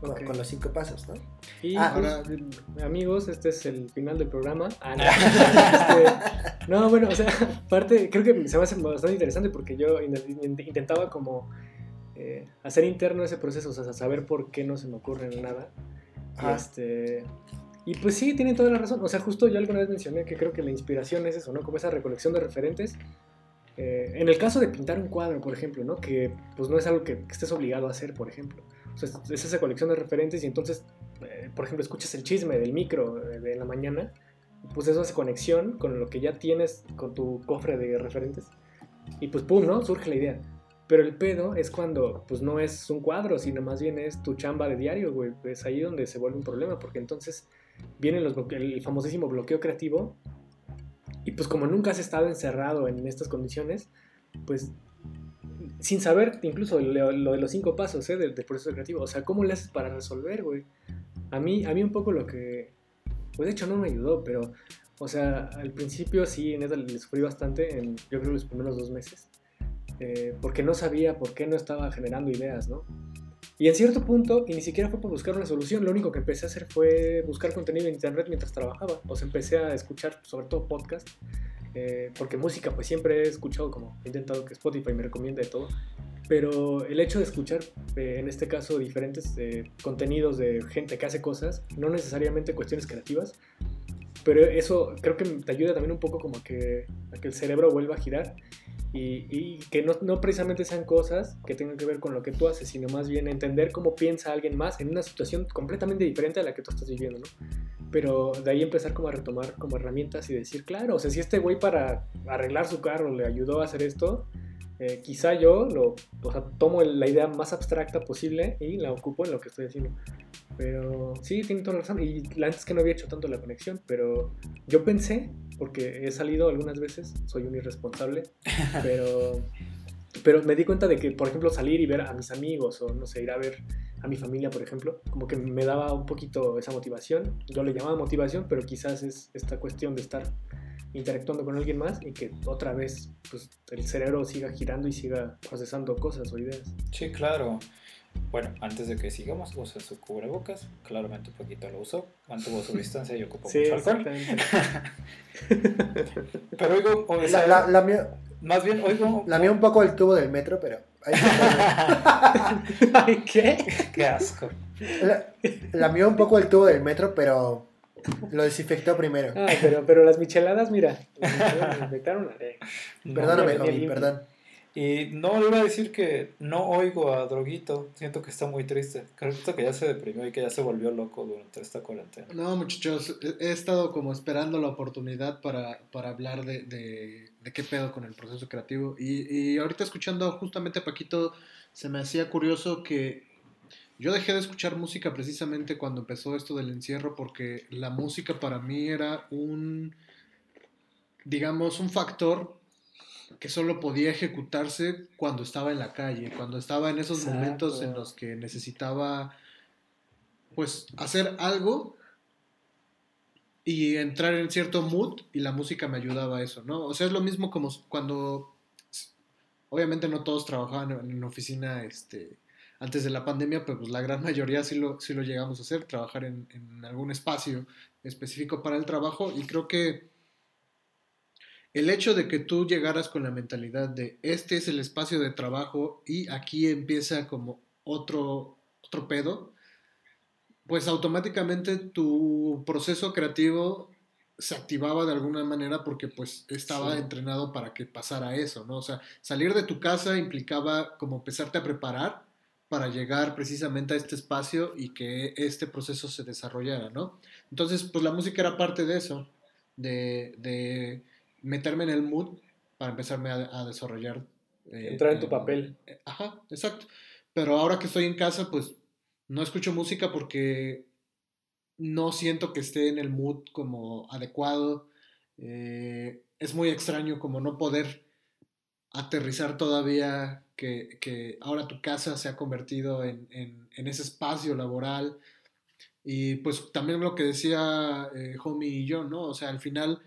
con, los cinco pasos, ¿no? Y ah, ahora, amigos, este es el final del programa. Ah, *laughs* este, no. bueno, o sea, *laughs* aparte, creo que se me hace bastante interesante porque yo intentaba como eh, hacer interno ese proceso, o sea, saber por qué no se me ocurre nada. Este, y pues sí, tienen toda la razón. O sea, justo yo alguna vez mencioné que creo que la inspiración es eso, ¿no? Como esa recolección de referentes. Eh, en el caso de pintar un cuadro, por ejemplo, ¿no? Que pues no es algo que, estés obligado a hacer, por ejemplo. O sea, es esa colección de referentes y entonces, eh, por ejemplo, escuchas el chisme del micro de, la mañana, pues eso hace conexión con lo que ya tienes con tu cofre de referentes. Y pues pum, ¿no? Surge la idea. Pero el pedo es cuando, pues no es un cuadro, sino más bien es tu chamba de diario, güey. Es ahí donde se vuelve un problema, porque entonces viene los el famosísimo bloqueo creativo. Y pues como nunca has estado encerrado en estas condiciones, pues sin saber incluso lo, de los cinco pasos ¿eh? del, proceso creativo. O sea, ¿cómo le haces para resolver, güey? A mí, a mí un poco lo que, Pues de hecho no me ayudó, pero, o sea, al principio sí, neta, le sufrí bastante, en, yo creo los primeros dos meses, eh, porque no sabía por qué no estaba generando ideas, ¿no? Y en cierto punto, y ni siquiera fue por buscar una solución, lo único que empecé a hacer fue buscar contenido en internet mientras trabajaba. O sea, empecé a escuchar sobre todo podcast, eh, porque música pues siempre he escuchado, como he intentado que Spotify me recomiende de todo. Pero el hecho de escuchar, eh, en este caso, diferentes eh, contenidos de gente que hace cosas, no necesariamente cuestiones creativas, pero eso creo que te ayuda también un poco como que, a que el cerebro vuelva a girar y, y que no, no, precisamente sean cosas que tengan que ver con lo que tú haces, sino más bien entender cómo piensa alguien más en una situación completamente diferente a la que tú estás viviendo, ¿no? Pero de ahí empezar como a retomar como herramientas y decir, claro, o sea, si este güey para arreglar su carro le ayudó a hacer esto, eh, quizá yo lo, o sea, tomo la idea más abstracta posible y la ocupo en lo que estoy haciendo. Pero sí, tiene toda la razón. Y antes que no había hecho tanto la conexión, pero yo pensé, porque he salido algunas veces, soy un irresponsable, *laughs* pero, pero me di cuenta de que, por ejemplo, salir y ver a mis amigos o, no sé, ir a ver a mi familia, por ejemplo, como que me daba un poquito esa motivación. Yo le llamaba motivación, pero quizás es esta cuestión de estar interactuando con alguien más y que otra vez pues, el cerebro siga girando y siga procesando cosas o ideas. Sí, claro. Bueno, antes de que sigamos, usa su cubrebocas. Claramente un poquito lo usó. Mantuvo su *laughs* distancia y ocupó sí, mucho alcohol. *laughs* pero oigo, o la, la, la mía, más bien oigo. La mía un poco el tubo del metro, pero. *laughs* Ay, ¿Qué? Qué asco. La, la mía un poco el tubo del metro, pero lo desinfectó primero. Ah, pero, pero las micheladas, mira, me infectaron. Eh. Perdóname, Javi, perdón. Y no, le iba a decir que no oigo a Droguito. Siento que está muy triste. Creo que ya se deprimió y que ya se volvió loco durante esta cuarentena. No, muchachos, he estado como esperando la oportunidad para, para hablar de, de, de, qué pedo con el proceso creativo. Y, y ahorita escuchando justamente a Paquito, se me hacía curioso que yo dejé de escuchar música precisamente cuando empezó esto del encierro porque la música para mí era un, digamos, un factor que solo podía ejecutarse cuando estaba en la calle, cuando estaba en esos Exacto. momentos en los que necesitaba, pues, hacer algo y entrar en cierto mood y la música me ayudaba a eso, ¿no? O sea, es lo mismo como cuando, obviamente no todos trabajaban en oficina, este, antes de la pandemia, pues, la gran mayoría sí lo, sí lo llegamos a hacer, trabajar en, en algún espacio específico para el trabajo y creo que el hecho de que tú llegaras con la mentalidad de este es el espacio de trabajo y aquí empieza como otro, otro pedo, pues automáticamente tu proceso creativo se activaba de alguna manera porque pues estaba sí. entrenado para que pasara eso, ¿no? O sea, salir de tu casa implicaba como empezarte a preparar para llegar precisamente a este espacio y que este proceso se desarrollara, ¿no? Entonces, pues la música era parte de eso, de, de meterme en el mood para empezarme a, a desarrollar. Eh, Entrar en tu papel. Eh, ajá, exacto. Pero ahora que estoy en casa, pues no escucho música porque no siento que esté en el mood como adecuado. Eh, es muy extraño como no poder aterrizar todavía que, ahora tu casa se ha convertido en, en, en, ese espacio laboral. Y pues también lo que decía eh, Homie y yo, ¿no? O sea, al final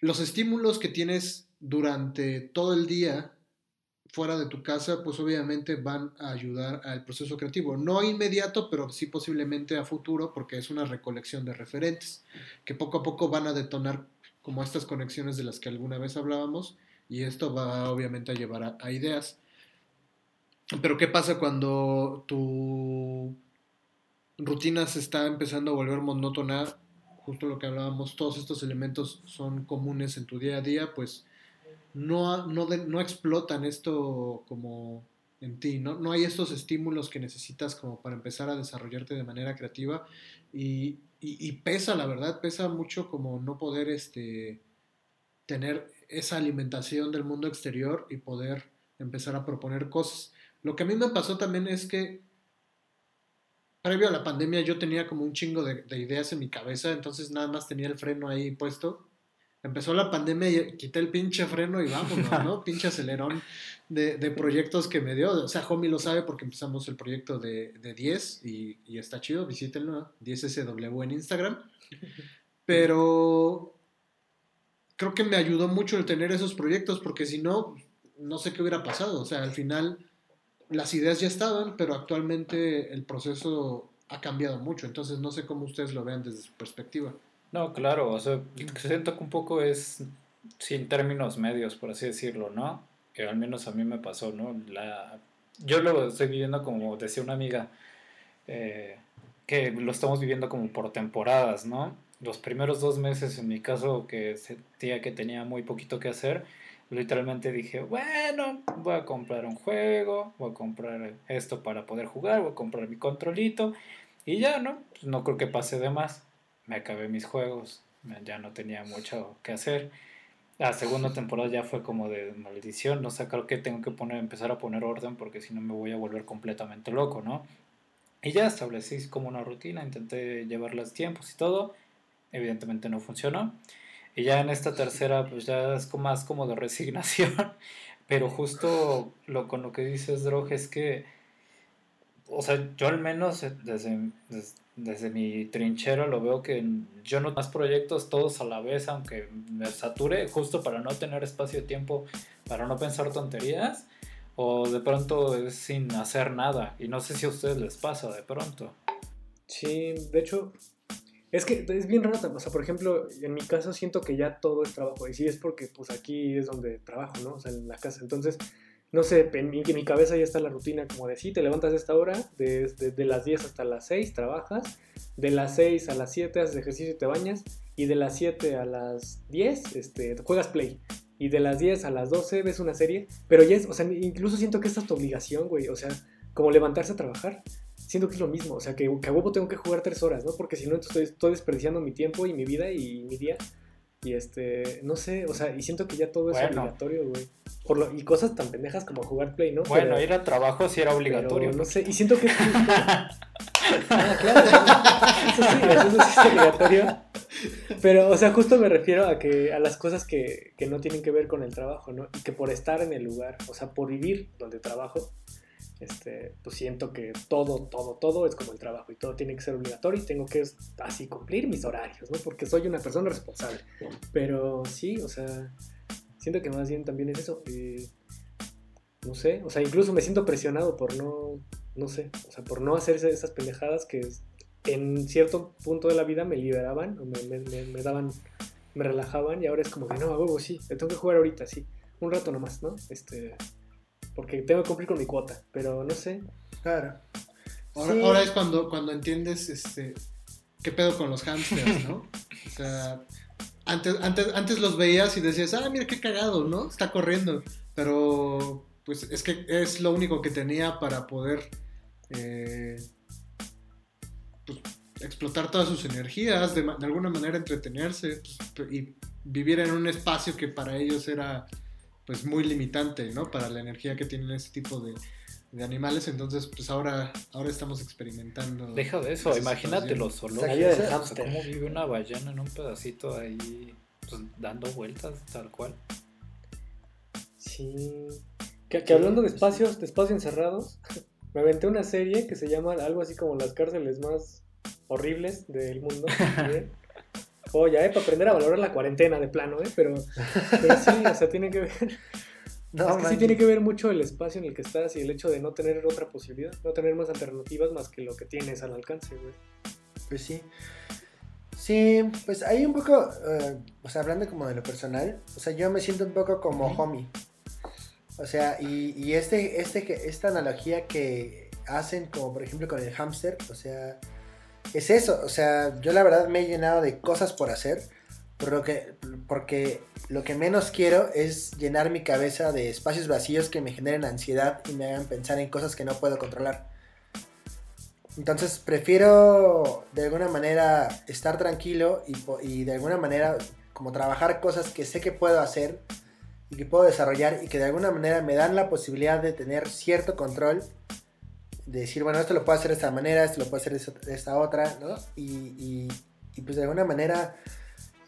los estímulos que tienes durante todo el día fuera de tu casa, pues obviamente van a ayudar al proceso creativo. No inmediato, pero sí posiblemente a futuro, porque es una recolección de referentes, que poco a poco van a detonar como estas conexiones de las que alguna vez hablábamos, y esto va obviamente a llevar a, ideas. Pero ¿qué pasa cuando tu rutina se está empezando a volver monótona justo lo que hablábamos, todos estos elementos son comunes en tu día a día, pues no, no, no explotan esto como en ti, ¿no? no hay estos estímulos que necesitas como para empezar a desarrollarte de manera creativa y, y, y pesa, la verdad, pesa mucho como no poder este, tener esa alimentación del mundo exterior y poder empezar a proponer cosas. Lo que a mí me pasó también es que previo a la pandemia yo tenía como un chingo de, de, ideas en mi cabeza, entonces nada más tenía el freno ahí puesto empezó la pandemia y quité el pinche freno y vámonos, *laughs* ¿no? pinche acelerón de, de, proyectos que me dio. O sea, Homie lo sabe porque empezamos el proyecto de, de 10 y, y, está chido, visítenlo, 10SW en Instagram. *laughs* Pero creo que me ayudó mucho el tener esos proyectos porque si no, no sé qué hubiera pasado. O sea, al final las ideas ya estaban, pero actualmente el proceso ha cambiado mucho. Entonces no sé cómo ustedes lo vean desde su perspectiva. No, claro, o sea, siento que un poco es sin términos medios, por así decirlo, ¿no? Que al menos a mí me pasó, ¿no? La, yo lo estoy viviendo como decía una amiga, eh, que lo estamos viviendo como por temporadas, ¿no? Los primeros dos meses, en mi caso, que sentía que tenía muy poquito que hacer, literalmente dije, bueno, voy a comprar un juego, voy a comprar esto para poder jugar, voy a comprar mi controlito y ya, ¿no? Pues no creo que pase de más me acabé mis juegos, ya no tenía mucho que hacer. La segunda temporada ya fue como de maldición, no sé, creo que tengo que poner, empezar a poner orden porque si no me voy a volver completamente loco, ¿no? Y ya establecí como una rutina, intenté llevar los tiempos y todo, evidentemente no funcionó. Y ya en esta tercera, pues ya es más como de resignación, *laughs* pero justo lo con lo que dices, Drog, es que, o sea, yo al menos desde, desde desde mi trinchero lo veo que yo no más proyectos todos a la vez, aunque me sature, justo para no tener espacio de tiempo, para no pensar tonterías, o de pronto es sin hacer nada. Y no sé si a ustedes les pasa de pronto. Sí, de hecho, es que es bien raro, o sea, por ejemplo, en mi caso siento que ya todo es trabajo, y sí es porque pues aquí es donde trabajo, ¿no? O sea, en la casa. Entonces, no sé, en mi, en mi, cabeza ya está la rutina como de sí, te levantas a esta hora, de, de, las 10 hasta las 6 trabajas, de las 6 a las 7 haces ejercicio y te bañas, y de las 7 a las 10 este, juegas play, y de las 10 a las 12 ves una serie, pero ya es, o sea, incluso siento que esta es tu obligación, güey, o sea, como levantarse a trabajar, siento que es lo mismo, o sea, que, que a huevo tengo que jugar 3 horas, ¿no? Porque si no, estoy, estoy desperdiciando mi tiempo y mi vida y mi día. Y este, no sé, o sea, y siento que ya todo es obligatorio, güey. Por lo, y cosas tan pendejas como jugar Play, ¿no? Bueno, ir a trabajo sí era obligatorio. no sé, y siento que... *laughs* ah, claro, eso sí, eso sí es obligatorio. Pero, o sea, justo me refiero a que a las cosas que, que no tienen que ver con el trabajo, ¿no? Y que por estar en el lugar, o sea, por vivir donde trabajo, este, pues siento que todo, todo, todo es como el trabajo y todo tiene que ser obligatorio y tengo que así cumplir mis horarios, ¿no? Porque soy una persona responsable. Pero sí, o sea, siento que más bien también es eso. no sé, o sea, incluso me siento presionado por no, no sé, o sea, por no hacer esas pendejadas que en cierto punto de la vida me liberaban o me, me, daban, me relajaban y ahora es como que no, a huevo, sí, tengo que jugar ahorita, sí, un rato nomás, ¿no? Este, porque tengo que cumplir con mi cuota, pero no sé. Claro. Ahora, es cuando, cuando entiendes este, qué pedo con los hamsters, ¿no? o sea, antes, antes, antes los veías y decías, ah, mira qué cagado, ¿no? Está corriendo. Pero, pues es que es lo único que tenía para poder eh, pues, explotar todas sus energías, de, de alguna manera entretenerse pues, y vivir en un espacio que para ellos era pues muy limitante, ¿no? Para la energía que tienen ese tipo de, animales, entonces pues ahora, ahora estamos experimentando. Deja de eso, imagínate los zoológicos, cómo vive una ballena en un pedacito ahí, pues dando vueltas, tal cual. Sí. Que, hablando de espacios, de espacios encerrados, *laughs* me aventé una serie que se llama algo así como las cárceles más horribles del mundo. *laughs* Oh, ya, ¿eh? Para aprender a valorar la cuarentena de plano, ¿eh? Pero, pero sí, o sea, tiene que ver. *laughs* No, es que sí tiene que ver mucho el espacio en el que estás y el hecho de no tener otra posibilidad, no tener más alternativas más que lo que tienes al alcance, güey. Pues sí. Sí, pues hay un poco, eh, o sea, hablando como de lo personal, o sea, yo me siento un poco como homie. O sea, y, y este, este, esta analogía que hacen, como por ejemplo con el hámster, o sea, es eso, o sea, yo la verdad me he llenado de cosas por hacer, que, porque lo que menos quiero es llenar mi cabeza de espacios vacíos que me generen ansiedad y me hagan pensar en cosas que no puedo controlar. Entonces prefiero de alguna manera estar tranquilo y, y de alguna manera como trabajar cosas que sé que puedo hacer y que puedo desarrollar y que de alguna manera me dan la posibilidad de tener cierto control de decir, bueno, esto lo puedo hacer de esta manera, esto lo puedo hacer de esta otra, ¿no? Y, pues de alguna manera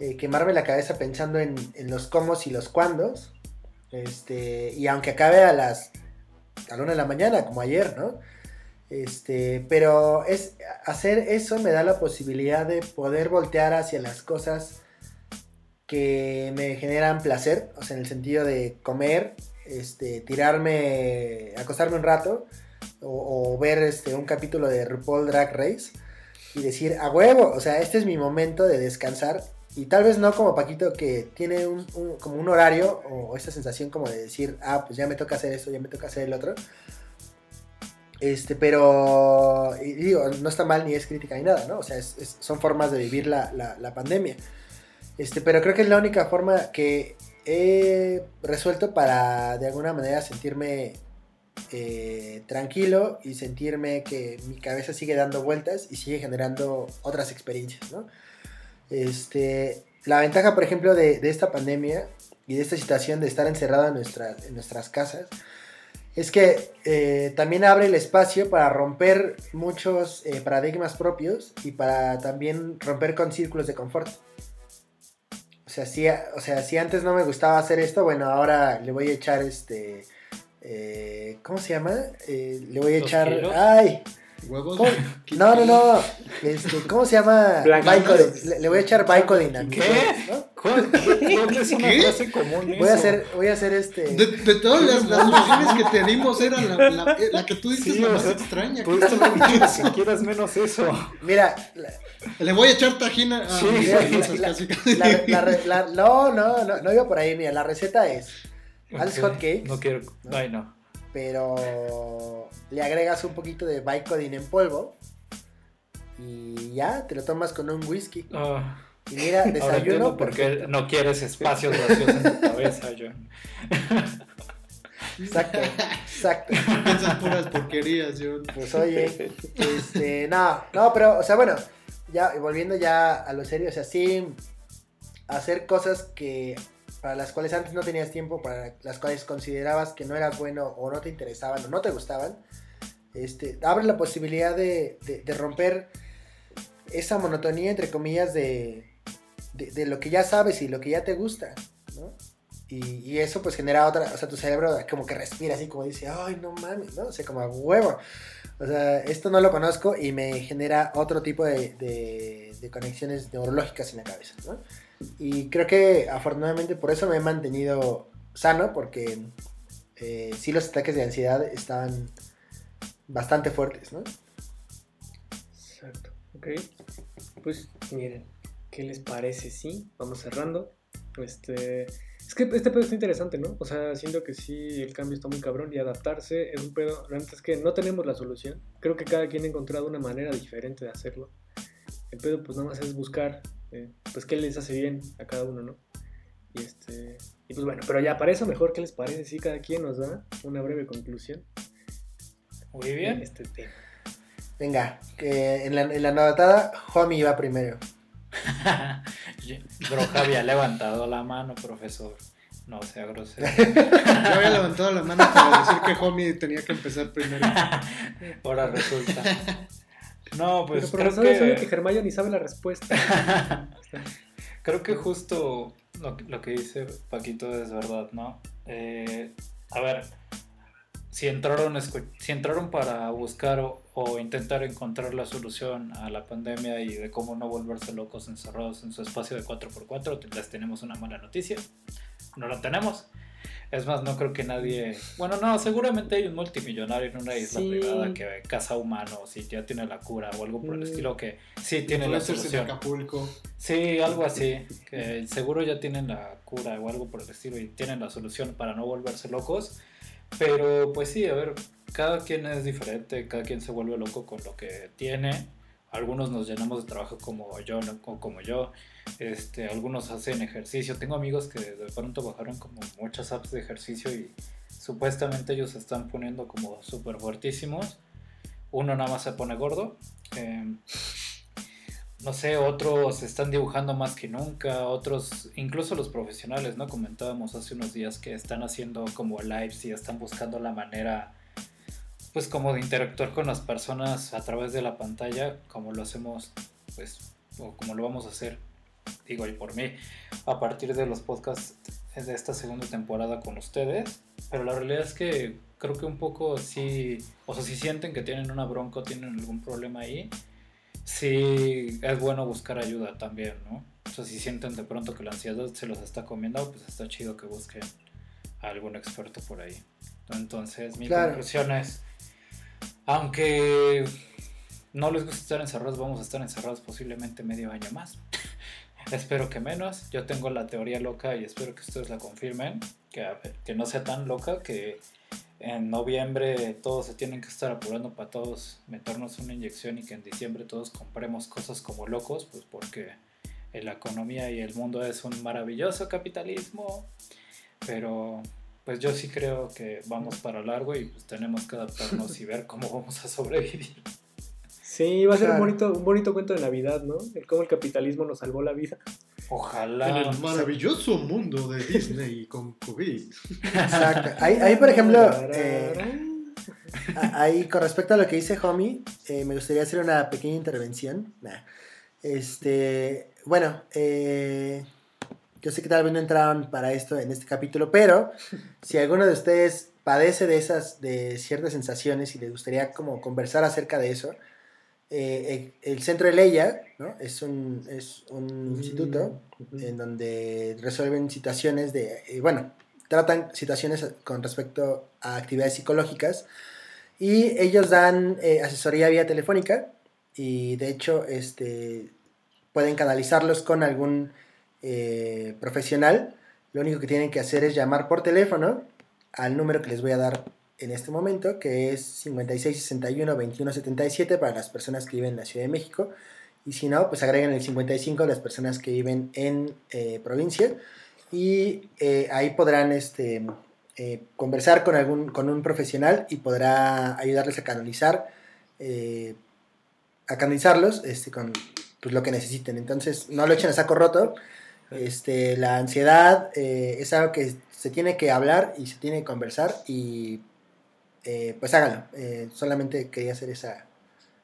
eh, quemarme la cabeza pensando en, en los cómo y los cuándos. Este, y aunque acabe a las a la una de la mañana, como ayer, ¿no? Este, pero es hacer eso me da la posibilidad de poder voltear hacia las cosas que me generan placer, o sea, en el sentido de comer, este, tirarme, acostarme un rato o, ver este, un capítulo de RuPaul Drag Race y decir, a huevo, o sea, este es mi momento de descansar y tal vez no como Paquito que tiene un, como un horario o esta sensación como de decir, ah, pues ya me toca hacer esto, ya me toca hacer el otro. Este, pero, digo, no está mal ni es crítica ni nada, ¿no? O sea, son formas de vivir la, la- la pandemia. Este, pero creo que es la única forma que he resuelto para de alguna manera sentirme eh, tranquilo y sentirme que mi cabeza sigue dando vueltas y sigue generando otras experiencias, ¿no? Este, la ventaja, por ejemplo, de, esta pandemia y de esta situación de estar encerrado en, nuestra- en nuestras casas es que eh, también abre el espacio para romper muchos eh, paradigmas propios y para también romper con círculos de confort. O sea, si, o sea, si antes no me gustaba hacer esto, bueno, ahora le voy a echar este... eh, ¿Cómo se llama? Eh, le voy a ¿Los echar... kilos? ¡Ay! ¿Huevos? *laughs* No, no, no. Este, ¿Cómo se llama? Le, le voy a echar mis ¿Qué? ¿no? ¿Cuál- ¿Dónde *laughs* es una ¿Qué? frase común Voy a hacer, voy a hacer este. De, de todas las, las soluciones que te dimos, era la, la, la que tú dices Sí, la más sea, extraña. Pudiste haber dicho *laughs* si quieres menos eso. Mira, la, Le voy a echar tajina a Sí, mis mira, la- casi, casi. la- la re- la- no, no, no, no iba por ahí. Mira, la receta es, Haces Ok, hot cakes. No quiero. ¿no? Ay, no. pero le agregas un poquito de Vicodin en polvo y ya te lo tomas con un whisky. Ah, Y mira, ahora desayuno entiendo por qué perfecto. no quieres espacios vacíos en tu cabeza, John. *laughs* Exacto, exacto. Piensas puras porquerías, yo. Pues oye, este, no, no, pero, o sea, bueno, ya volviendo ya a lo serio, o sea, sí, hacer cosas que para las cuales antes no tenías tiempo, para las cuales considerabas que no eras bueno o no te interesaban o no te gustaban, este, abre la posibilidad de, romper esa monotonía, entre comillas, de, lo que ya sabes y lo que ya te gusta. Y, eso pues genera otra, o sea, tu cerebro como que respira así como dice, ay, no mames, ¿no? O sea, como a huevo. O sea, esto no lo conozco y me genera otro tipo de, de- de conexiones neurológicas en la cabeza, ¿no? Y creo que afortunadamente por eso me he mantenido sano, porque eh, sí los ataques de ansiedad estaban bastante fuertes, ¿no? Exacto. Ok. Pues miren, ¿qué les parece? Sí, vamos cerrando. Este. Es que este pedo está interesante, ¿no? O sea, siento que sí, el cambio está muy cabrón y adaptarse es un pedo. Realmente es que no tenemos la solución. Creo que cada quien ha encontrado una manera diferente de hacerlo. El pedo, pues nada más es buscar, eh, pues qué les hace bien a cada uno, ¿no? Y este. Y pues bueno, pero ya para eso mejor, ¿qué les parece? Si cada quien nos da una breve conclusión Muy de bien. este tema. Venga, que en la, en la notada, Homie va primero. Pero Javi ha levantado la mano, profesor. No sea grosero. *laughs* Yo había levantado la mano para decir que Homie tenía que empezar primero. *laughs* Ahora resulta. No, pues pero creo profesor, es obvio que... que Hermione sabe la respuesta. *laughs* Creo que justo lo, que- lo que dice Paquito es verdad, ¿no? Eh, a ver, si entraron, si entraron para buscar o, o intentar encontrar la solución a la pandemia y de cómo no volverse locos encerrados en su espacio de 4x4, te- les tenemos una mala noticia. No la tenemos. Es más, no creo que nadie... Bueno, no, seguramente hay un multimillonario en una isla Sí. privada que caza humanos y ya tiene la cura o algo por el Mm. estilo que sí tiene la solución. Acapulco. Sí, algo así. Que seguro ya tienen la cura o algo por el estilo y tienen la solución para no volverse locos. Pero pues sí, a ver, cada quien es diferente, cada quien se vuelve loco con lo que tiene. Algunos nos llenamos de trabajo como yo, ¿no? como yo. Este, algunos hacen ejercicio. Tengo amigos que de pronto bajaron como muchas apps de ejercicio y supuestamente ellos se están poniendo como súper fuertísimos. Uno nada más se pone gordo. Em, no sé, otros están dibujando más que nunca, otros, incluso los profesionales, ¿no? Comentábamos hace unos días que están haciendo como lives y están buscando la manera, pues como de interactuar con las personas a través de la pantalla, como lo hacemos, pues, o como lo vamos a hacer digo y por mí, a partir de los podcasts de esta segunda temporada con ustedes, pero la realidad es que creo que un poco sí, o sea, si sienten que tienen una bronca o tienen algún problema ahí, sí es bueno buscar ayuda también, ¿no? O sea, si sienten de pronto que la ansiedad se los está comiendo, pues está chido que busquen a algún experto por ahí. Entonces, mi Claro. conclusión es, aunque no les gusta estar encerrados, vamos a estar encerrados posiblemente medio año más. *laughs* espero que menos. Yo tengo la teoría loca y espero que ustedes la confirmen, que, que no sea tan loca, que en noviembre todos se tienen que estar apurando para todos meternos una inyección y que en diciembre todos compremos cosas como locos, pues porque la economía y el mundo es un maravilloso capitalismo, pero pues yo sí creo que vamos para largo y pues tenemos que adaptarnos y ver cómo vamos a sobrevivir. Sí, va a ser un bonito, un bonito cuento de Navidad, ¿no? El cómo el capitalismo nos salvó la vida. Ojalá. En el maravilloso mundo de Disney con COVID. Exacto. Ahí, ahí, por ejemplo, eh, ahí con respecto a lo que dice Homie, eh, me gustaría hacer una pequeña intervención. Nah. Este, bueno, eh, yo sé que tal vez no entraron para esto en este capítulo, pero *laughs* si alguno de ustedes padece de esas, de ciertas sensaciones y les gustaría como conversar acerca de eso, eh, el, el Centro de Leia, ¿no? Es un, es un instituto en donde resuelven situaciones de, eh, bueno, tratan situaciones con respecto a actividades psicológicas y ellos dan eh, asesoría vía telefónica y de hecho este, pueden canalizarlos con algún eh, profesional. Lo único que tienen que hacer es llamar por teléfono al número que les voy a dar en este momento, que es 5661-2177 para las personas que viven en la Ciudad de México. Y si no, pues agreguen el 55 a las personas que viven en eh, provincia. Y eh, ahí podrán este, conversar con, algún, con un profesional y podrá ayudarles a canalizar, a canalizarlos este, con pues, lo que necesiten. Entonces, no lo echen a saco roto. Este, la ansiedad eh, es algo que se tiene que hablar y se tiene que conversar y eh, pues háganlo. Eh, solamente quería hacer esa...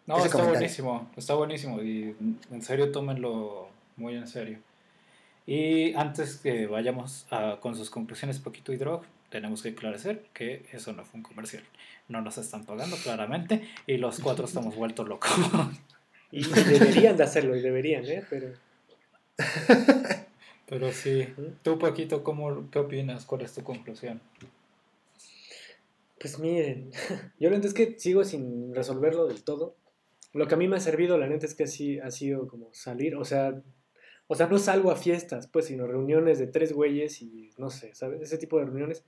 No, ese está comentario. buenísimo, está buenísimo y en serio tómenlo muy en serio. Y antes que vayamos a- con sus conclusiones poquito y drog, tenemos que aclarecer que eso no fue un comercial. No nos están pagando claramente y los cuatro estamos vueltos locos. *laughs* Y deberían de hacerlo, y deberían, ¿eh? Pero *laughs* Pero sí, tú Paquito, ¿cómo, ¿qué opinas? ¿Cuál es tu conclusión? Pues miren, *laughs* yo la neta es que sigo sin resolverlo del todo. Lo que a mí me ha servido, la neta es que sí ha sido como salir, o sea, o sea, no salgo a fiestas, pues, sino reuniones de tres güeyes y no sé, ¿sabes? Ese tipo de reuniones.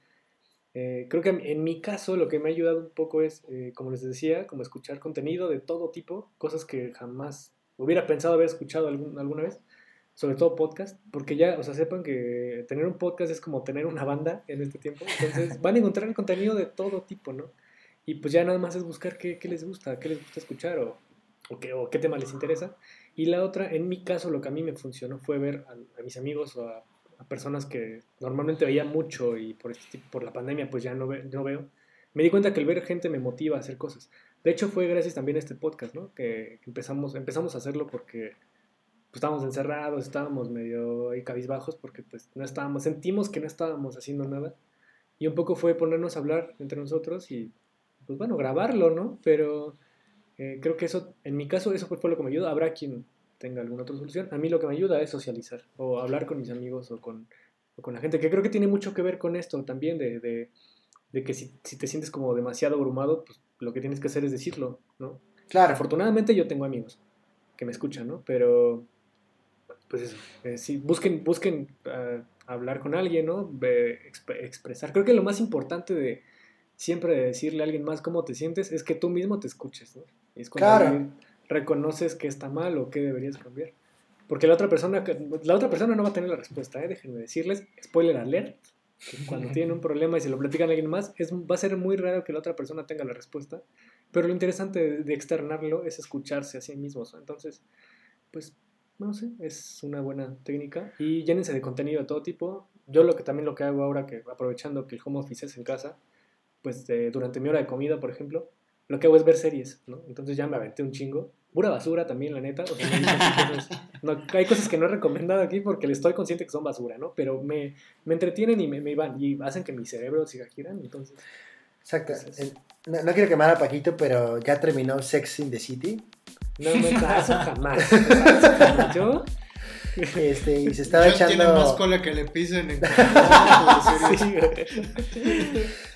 Eh, creo que en mi caso lo que me ha ayudado un poco es, eh, como les decía, como escuchar contenido de todo tipo, cosas que jamás hubiera pensado haber escuchado algún- alguna vez, sobre todo podcast, porque ya, o sea, sepan que tener un podcast es como tener una banda en este tiempo, entonces *laughs* van a encontrar contenido de todo tipo, ¿no? Y pues ya nada más es buscar qué, qué les gusta, qué les gusta escuchar o, o, qué, o qué tema les interesa. Y la otra, en mi caso, lo que a mí me funcionó fue ver a, a mis amigos o a, a personas que normalmente veía mucho y por, este, tipo- por la pandemia pues ya no, ve- no veo. Me di cuenta que el ver gente me motiva a hacer cosas. De hecho, fue gracias también a este podcast, ¿no? Que empezamos, empezamos a hacerlo porque pues, estábamos encerrados, estábamos medio ahí cabizbajos porque pues no estábamos, sentimos que no estábamos haciendo nada. Y un poco fue ponernos a hablar entre nosotros y, pues bueno, grabarlo, ¿no? Pero eh, creo que eso, en mi caso, eso fue, lo que me ayuda. Habrá quien tenga alguna otra solución. A mí lo que me ayuda es socializar o hablar con mis amigos o con, o con la gente, que creo que tiene mucho que ver con esto también, de, de, de que si, si te sientes como demasiado abrumado, pues lo que tienes que hacer es decirlo, ¿no? Claro, Afortunadamente yo tengo amigos que me escuchan, ¿no? Pero, pues eso, eh, sí, busquen, busquen ah, hablar con alguien, ¿no? Exp- expresar. Creo que lo más importante de siempre de decirle a alguien más cómo te sientes es que tú mismo te escuches, ¿no? Y es cuando Claro. reconoces que está mal o que deberías cambiar. Porque la otra persona, la otra persona no va a tener la respuesta, ¿eh? Déjenme decirles, spoiler alert, que cuando *laughs* tienen un problema y se lo platican a alguien más, es, va a ser muy raro que la otra persona tenga la respuesta. Pero lo interesante de, de externarlo es escucharse a sí mismos. Entonces, pues, no sé, es una buena técnica. Y llénense de contenido de todo tipo. Yo lo que también lo que hago ahora, que aprovechando que el home office es en casa, pues eh, durante mi hora de comida, por ejemplo, lo que hago es ver series, ¿no? Entonces ya me aventé un chingo. Pura basura también, la neta. O sea, así cosas no, hay cosas que no he recomendado aquí porque le estoy consciente que son basura, ¿no? Pero me, me entretienen y me, me van y hacen que mi cerebro siga girando, entonces... Exacto. El- no, no quiero quemar a Paquito, pero ya terminó Sex in the City. No, no, eso *laughs* jamás. *laughs* Yo... Este, y se estaba echando. tiene más cola que le pisen en *laughs* Sí.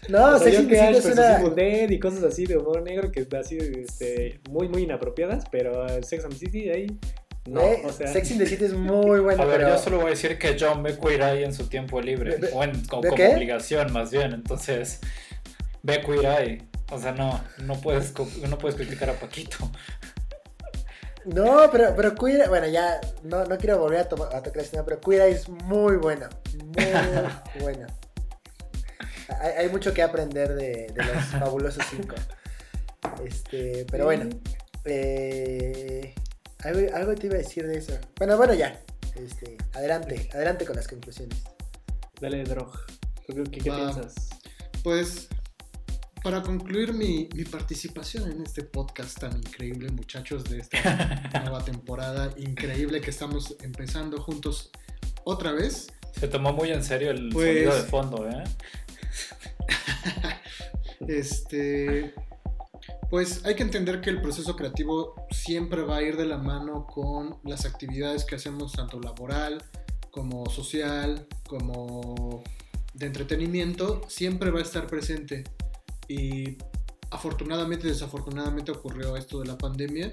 No, in que the City Ash es una. Dead y cosas así de humor negro que así este, muy muy inapropiadas, pero eh, Sex and the City ahí no, eh, o sea, Sex in the City es muy bueno, a ver, pero. yo solo voy a decir que John ve Queer Eye en su tiempo libre. ¿Ve- o en, como obligación, más bien. Entonces, ve Queer Eye. O sea, no, no puedes, no puedes criticar a Paquito. No, pero, pero Queer bueno, ya no, no quiero volver a, toma- a tocar este tema, pero Queer es muy buena, muy *laughs* buena. Hay, hay mucho que aprender de, de los *laughs* fabulosos cinco. Este, pero bueno, eh, algo, algo te iba a decir de eso. Bueno, bueno, ya. Este, adelante, adelante con las conclusiones. dale drog. ¿Qué, qué, qué Va. piensas? Pues, para concluir mi, mi participación en este podcast tan increíble, muchachos, de esta *laughs* nueva temporada increíble que estamos empezando juntos otra vez. Se tomó muy en serio el Pues- sonido de fondo, ¿eh? *laughs* Este, pues hay que entender que el proceso creativo siempre va a ir de la mano con las actividades que hacemos tanto laboral como social, como de entretenimiento, siempre va a estar presente. Y afortunadamente, desafortunadamente ocurrió esto de la pandemia.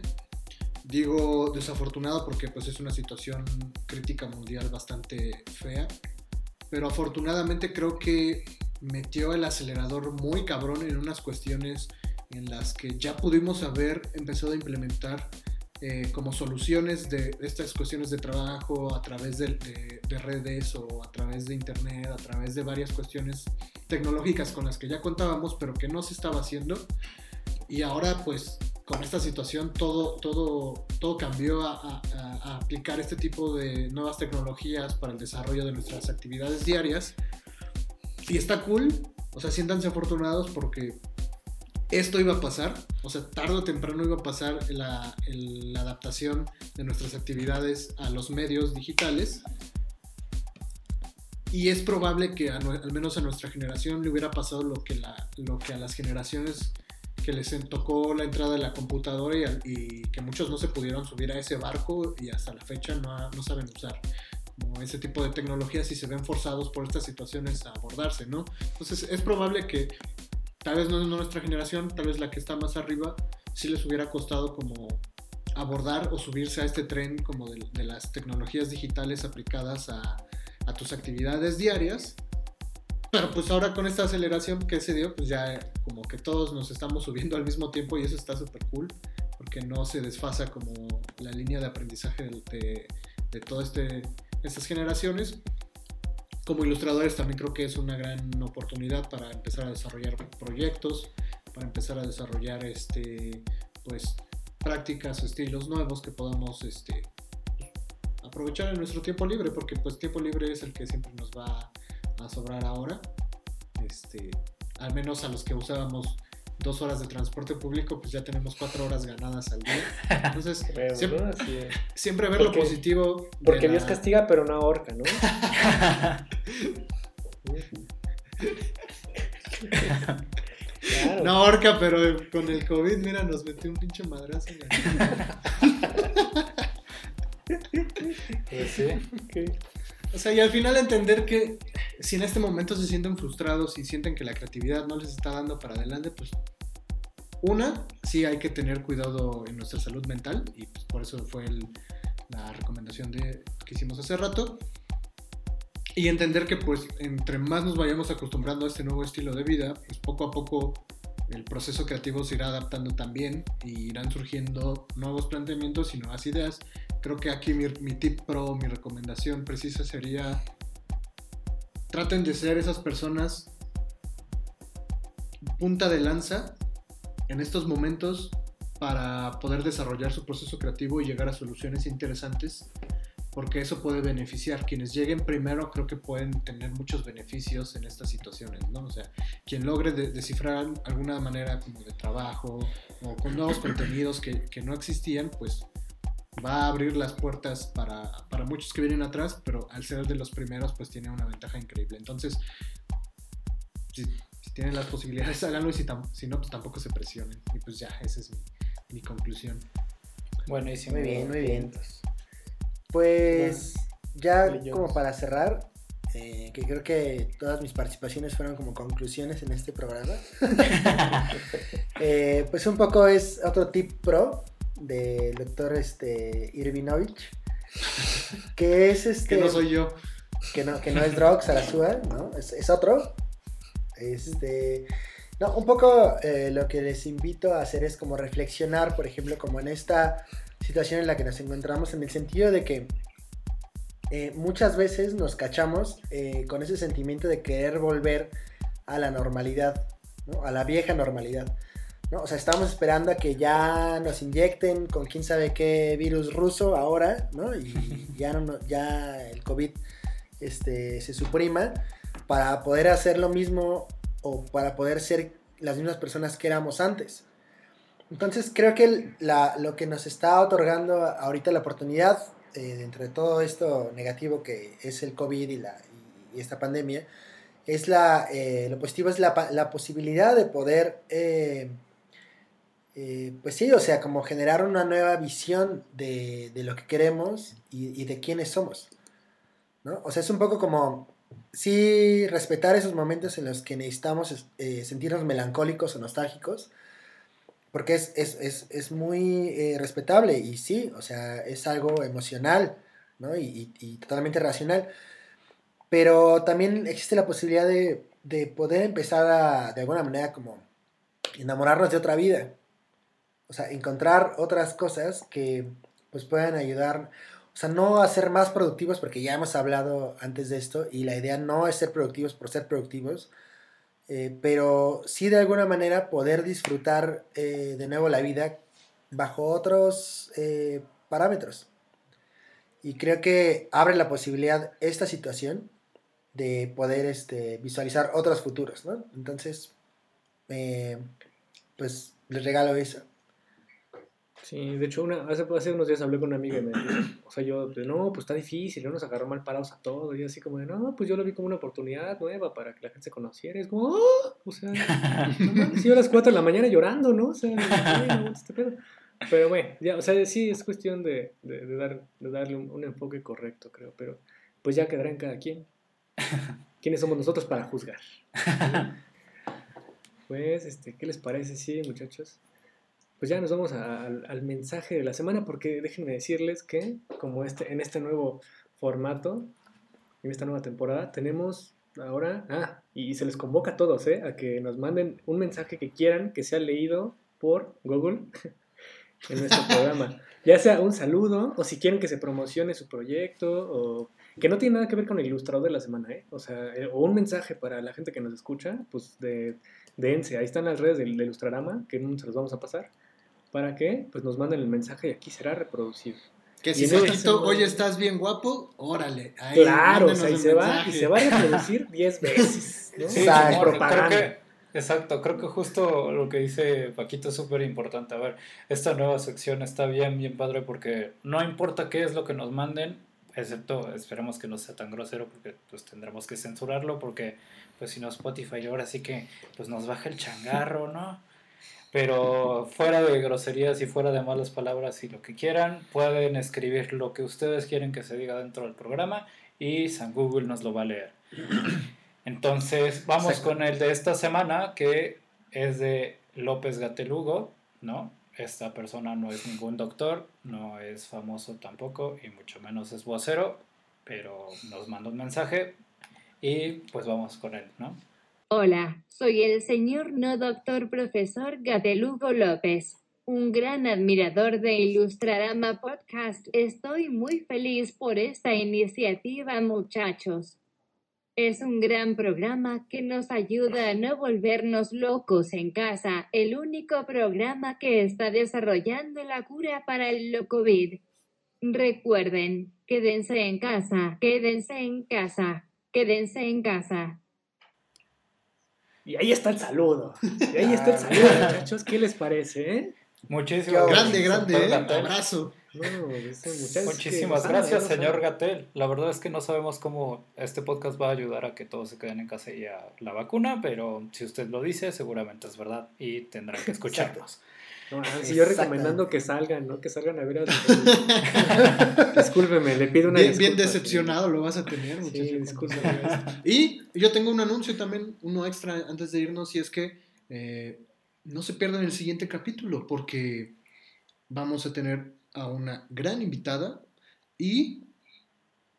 Digo desafortunado porque pues es una situación crítica mundial bastante fea. Pero afortunadamente creo que metió el acelerador muy cabrón en unas cuestiones en las que ya pudimos haber empezado a implementar eh, como soluciones de estas cuestiones de trabajo a través de, de- de redes o a través de internet, a través de varias cuestiones tecnológicas con las que ya contábamos, pero que no se estaba haciendo. Y ahora pues con esta situación todo, todo, todo cambió a, a- a- aplicar este tipo de nuevas tecnologías para el desarrollo de nuestras actividades diarias. Y está cool, o sea, siéntanse afortunados porque esto iba a pasar, o sea, tarde o temprano iba a pasar la, adaptación de nuestras actividades a los medios digitales. Y es probable que al menos a nuestra generación le hubiera pasado lo que, a las generaciones que les tocó la entrada de la computadora y, que muchos no se pudieron subir a ese barco y hasta la fecha no, saben usar ese tipo de tecnologías y se ven forzados por estas situaciones a abordarse, ¿no? Entonces es probable que tal vez no, no nuestra generación, tal vez la que está más arriba, sí les hubiera costado como abordar o subirse a este tren como de, las tecnologías digitales aplicadas a, tus actividades diarias. Pero pues ahora con esta aceleración que se dio, pues ya como que todos nos estamos subiendo al mismo tiempo y eso está súper cool, porque no se desfasa como la línea de aprendizaje de todas este, estas generaciones. Como ilustradores también creo que es una gran oportunidad para empezar a desarrollar proyectos, para empezar a desarrollar este, pues, prácticas o estilos nuevos que podamos este, aprovechar en nuestro tiempo libre, porque pues tiempo libre es el que siempre nos va a sobrar ahora. Este, al menos a los que usábamos dos horas de transporte público, pues ya tenemos cuatro horas ganadas al día. Entonces, *laughs* siempre, ver lo positivo. Porque la- Dios castiga, pero no ahorca, ¿no? Claro. *laughs* No ahorca, pero con el COVID, mira, nos metió un pinche madrazo. Pues sí. *laughs* Ok. O sea, y al final entender que si en este momento se sienten frustrados y sienten que la creatividad no les está dando para adelante, pues una, sí hay que tener cuidado en nuestra salud mental y pues, por eso fue la recomendación de, que hicimos hace rato. Y entender que pues entre más nos vayamos acostumbrando a este nuevo estilo de vida, pues poco a poco el proceso creativo se irá adaptando también y irán surgiendo nuevos planteamientos y nuevas ideas. Creo que aquí mi, mi tip pro, mi recomendación precisa sería traten de ser esas personas punta de lanza en estos momentos para poder desarrollar su proceso creativo y llegar a soluciones interesantes porque eso puede beneficiar. Quienes lleguen primero creo que pueden tener muchos beneficios en estas situaciones, ¿no? O sea, quien logre de- descifrar alguna manera como de trabajo o con nuevos *clears throat* contenidos que, que no existían, pues va a abrir las puertas para, para muchos que vienen atrás, pero al ser de los primeros, pues tiene una ventaja increíble. Entonces, si, si tienen las posibilidades, *laughs* háganlo y si, si no, pues tampoco se presionen. Y pues ya, esa es mi, mi conclusión. Buenísimo. Muy bien, muy bien. Pues ya como para cerrar, eh, que creo que todas mis participaciones fueron como conclusiones en este programa. *laughs* Eh, pues un poco es otro tip pro del doctor este, Irvinovich, que es este... Que no soy yo. que no, que no es Drox Arazúa, ¿no? Es, es otro. Este, no, un poco eh, lo que les invito a hacer es como reflexionar, por ejemplo, como en esta situación en la que nos encontramos, en el sentido de que eh, muchas veces nos cachamos eh, con ese sentimiento de querer volver a la normalidad, ¿no? A la vieja normalidad. ¿no? O sea, estamos esperando a que ya nos inyecten con quién sabe qué virus ruso ahora, ¿no? Y *laughs* ya, no, no- ya el COVID este, se suprima para poder hacer lo mismo o para poder ser las mismas personas que éramos antes. Entonces creo que la- lo que nos está otorgando ahorita la oportunidad, eh, dentro de todo esto negativo que es el COVID y, la, y, esta pandemia, es la, eh, lo positivo es la, la posibilidad de poder, eh, eh, pues sí, o sea, como generar una nueva visión de, de lo que queremos y, y de quiénes somos. ¿no? O sea, es un poco como, sí, respetar esos momentos en los que necesitamos eh, sentirnos melancólicos o nostálgicos, porque es, es, es, es muy eh, respetable y sí, o sea, es algo emocional, ¿no? Y, y- y totalmente racional. Pero también existe la posibilidad de, de poder empezar a, de alguna manera, como enamorarnos de otra vida. O sea, encontrar otras cosas que pues puedan ayudar, o sea, no a ser más productivos, porque ya hemos hablado antes de esto, y la idea no es ser productivos por ser productivos, eh, pero sí de alguna manera poder disfrutar eh, de nuevo la vida bajo otros eh, parámetros. Y creo que abre la posibilidad esta situación de poder este, visualizar otros futuros, ¿no? Entonces, pues les regalo eso. Sí, de hecho, una, hace, hace unos días hablé con una amiga y me dijo, o sea, yo, de, no, pues está difícil, no nos agarró mal parados a todos, y así como de, no, pues yo lo vi como una oportunidad nueva para que la gente se conociera, es como, "Ah", o sea, no a las 4 de la mañana llorando, ¿no? O sea, "Ay, no, este pedo". Pero bueno, ya, o sea, sí, es cuestión de, de, de dar, de darle un, un enfoque correcto, creo, pero pues ya quedará en cada quien. ¿Quiénes somos nosotros para juzgar? *laughs* Pues, este, ¿qué les parece? Sí, muchachos. Pues ya nos vamos a- al, mensaje de la semana, porque déjenme decirles que, como este, en este nuevo formato, en esta nueva temporada, tenemos ahora, ah, y se les convoca a todos, ¿eh? A que nos manden un mensaje que quieran que sea leído por Google *laughs* en nuestro programa. Ya sea un saludo, o si quieren que se promocione su proyecto, o que no tiene nada que ver con el ilustrador de la semana, ¿eh? O sea, eh, o un mensaje para la gente que nos escucha, pues de, de Ense. Ahí están las redes del, Ilustrarama, que se los vamos a pasar, para que pues nos manden el mensaje y aquí será reproducido. Que si Fotito, ese- oye, estás bien guapo, órale. ahí, Claro, o mándenos sea, y se, va, y se va a reproducir *laughs* 10 veces. ¿no? Sí, Exacto. Propaganda. creo que- exacto, creo que justo lo que dice Paquito es súper importante. A ver, esta nueva sección está bien, bien padre porque no importa qué es lo que nos manden, excepto esperemos que no sea tan grosero porque pues tendremos que censurarlo porque pues si no Spotify ahora sí que pues nos baja el changarro, ¿no? Pero fuera de groserías y fuera de malas palabras y lo que quieran, pueden escribir lo que ustedes quieren que se diga dentro del programa y San Google nos lo va a leer. Entonces, vamos con el de esta semana, que es de López Gatelugo, ¿no? Esta persona no es ningún doctor, no es famoso tampoco, y mucho menos es vocero, pero nos manda un mensaje y pues vamos con él, ¿no? Hola, soy el señor no doctor profesor Gatelugo López, un gran admirador de Ilustrarama Podcast. Estoy muy feliz por esta iniciativa, muchachos. Es un gran programa que nos ayuda a no volvernos locos en casa, el único programa que está desarrollando la cura para el COVID. Recuerden, quédense en casa, quédense en casa, quédense en casa. Y ahí está el saludo. Y ahí está el saludo, muchachos. ¿Qué les parece, eh? Muchísimas Grande, gracias, grande, ¿eh? Abrazo. No. Muchísimas que- gracias, Ah, no señor. Gatel. La verdad es que no sabemos cómo este podcast va a ayudar a que todos se queden en casa y a la vacuna, pero si usted lo dice, seguramente es verdad y tendrán que *laughs* escucharnos. No, sí, yo recomendando que salgan, ¿no? Que salgan a ver a *laughs* Discúlpeme, le pido una Bien, bien decepcionado lo vas a tener, Sí, muchacho. disculpe. cuando salga esto. Y yo tengo un anuncio también, uno extra antes de irnos, y es que eh, no se pierdan el siguiente capítulo, porque vamos a tener a una gran invitada y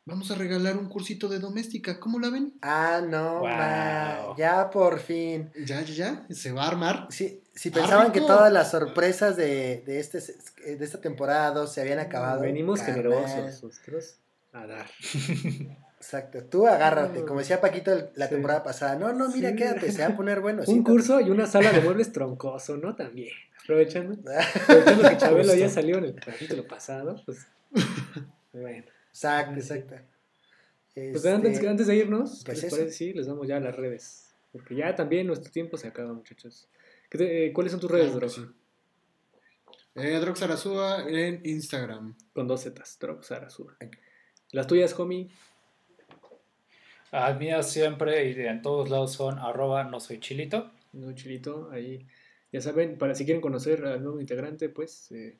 vamos a regalar un cursito de doméstica. ¿Cómo la ven? Ah, no, Wow. ma, ya por fin. Ya, ya, ya, se va a armar. Si, si pensaban que todas las sorpresas de, de, este, de esta temporada 2 se habían acabado. Venimos carnal. generosos nosotros a dar. Exacto, tú agárrate. Como decía Paquito la Sí. temporada pasada. No, no, mira, Sí. quédate, se va a poner bueno. *laughs* Un siéntate. curso y una sala de muebles troncoso, ¿no? También. Aprovechando, *laughs* aprovechando que Chabelo ya salió en el capítulo pasado, pues. *laughs* Bueno. Exacto, exacto. Pues Este, antes, antes de irnos, ¿qué pues les eso. parece? Sí, les damos ya a las redes. Porque ya también nuestro tiempo se acaba, muchachos. ¿Qué te- eh, ¿Cuáles son tus redes, Claro Drog? sí. Eh, Drox en Instagram. Con dos Zetas, Drog Sarasura. Las tuyas, homie. A mías siempre y en todos lados son arroba no soy chilito. No, chilito, ahí. Ya saben, para si quieren conocer al nuevo integrante, pues eh,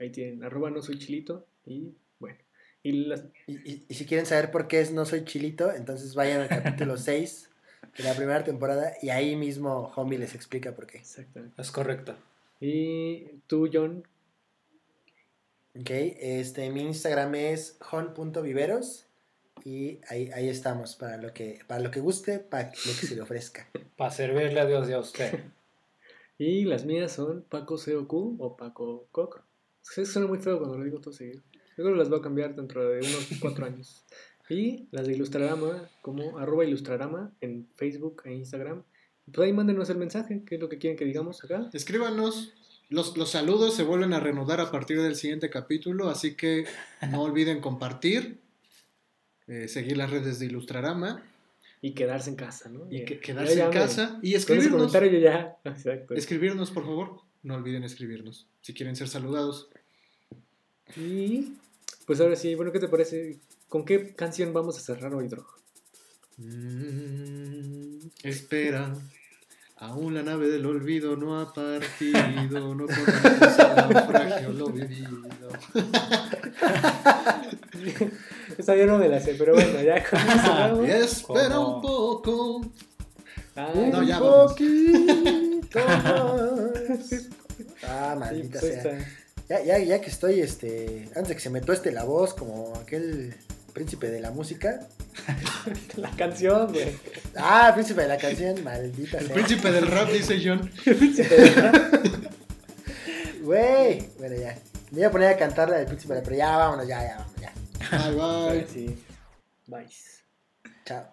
ahí tienen, arroba no soy chilito. Y. Y las, Y, y- y si quieren saber por qué es No Soy Chilito, entonces vayan al capítulo *laughs* 6 de la primera temporada y ahí mismo Homie les explica por qué. exactamente. Es correcto. Y tú, John, Ok, este, mi Instagram es hon.viveros y ahí, ahí estamos para lo que, para lo que guste, para lo que se le ofrezca. *laughs* Para servirle a Dios y a usted. *laughs* Y las mías son Paco COQ o Paco Coc. Sí, suena muy feo cuando lo digo todo seguido. Yo creo que las voy a cambiar dentro de unos *laughs* cuatro años. Y las de Ilustrarama como arroba Ilustrarama en Facebook e Instagram. Pues ahí mándenos el mensaje, qué es lo que quieren que digamos acá. Escríbanos. Los, los saludos se vuelven a reanudar a partir del siguiente capítulo, así que no olviden compartir, eh, seguir las redes de Ilustrarama Y quedarse en casa, ¿no? y que- ya quedarse en casa y escribirnos. comentario yo ya. *laughs* Exacto. Escribirnos, por favor. No olviden escribirnos si quieren ser saludados. Y pues ahora sí, bueno, ¿qué te parece? ¿Con qué canción vamos a cerrar hoy, Drog? Mm, espera, aún la nave del olvido no ha partido, no conocemos el naufragio, lo vivido. *laughs* Esa yo no me la sé, pero bueno, ya con eso *laughs* espera ¿Cómo? un poco. Ay, No, ya Un vamos. poquito más. *laughs* Ah, sí, maldita pues, sea. esta. Ya, ya, ya que estoy, este, antes de que se me tueste la voz como aquel príncipe de la música. *laughs* La canción, güey. Ah, príncipe de la canción, *laughs* maldita El sea. príncipe del rap, dice John. *laughs* Güey, bueno, ya. Me iba a poner a cantar la del príncipe de la pero ya, vámonos, ya, ya, vámonos, ya. Bye, bye. Sí. Bye. Chao.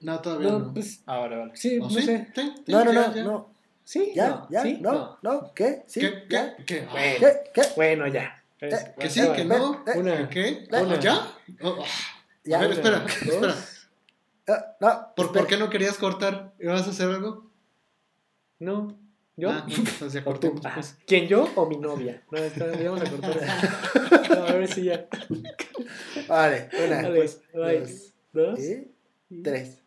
No, todavía no. No, pues Ah, vale, vale. sí, ¿O no sí? sé. Sí, sí, No, no, ya, no, ya. no. Sí, ¿Ya? no, ¿Ya? sí, ¿No? ¿No? ¿Qué? ¿Sí? ¿Qué? ¿Qué? ¿Qué? Bueno. ¿Qué? ¿Qué? Bueno, ya. Que sí, que no. Eh, Una. ¿Qué? Una. ¿Ya? Oh, ah. Ya. A ver, espera, Una, espera. no, ¿Por, espera. ¿Por qué no querías cortar? ¿Ibas a hacer algo? No. ¿Yo? Ah, no, pues ya ¿O corté. ¿Quién yo o mi novia? No, está, vamos a cortar. No, *laughs* a ver si ya. Vale, una, Vale, dos, Dos. y tres.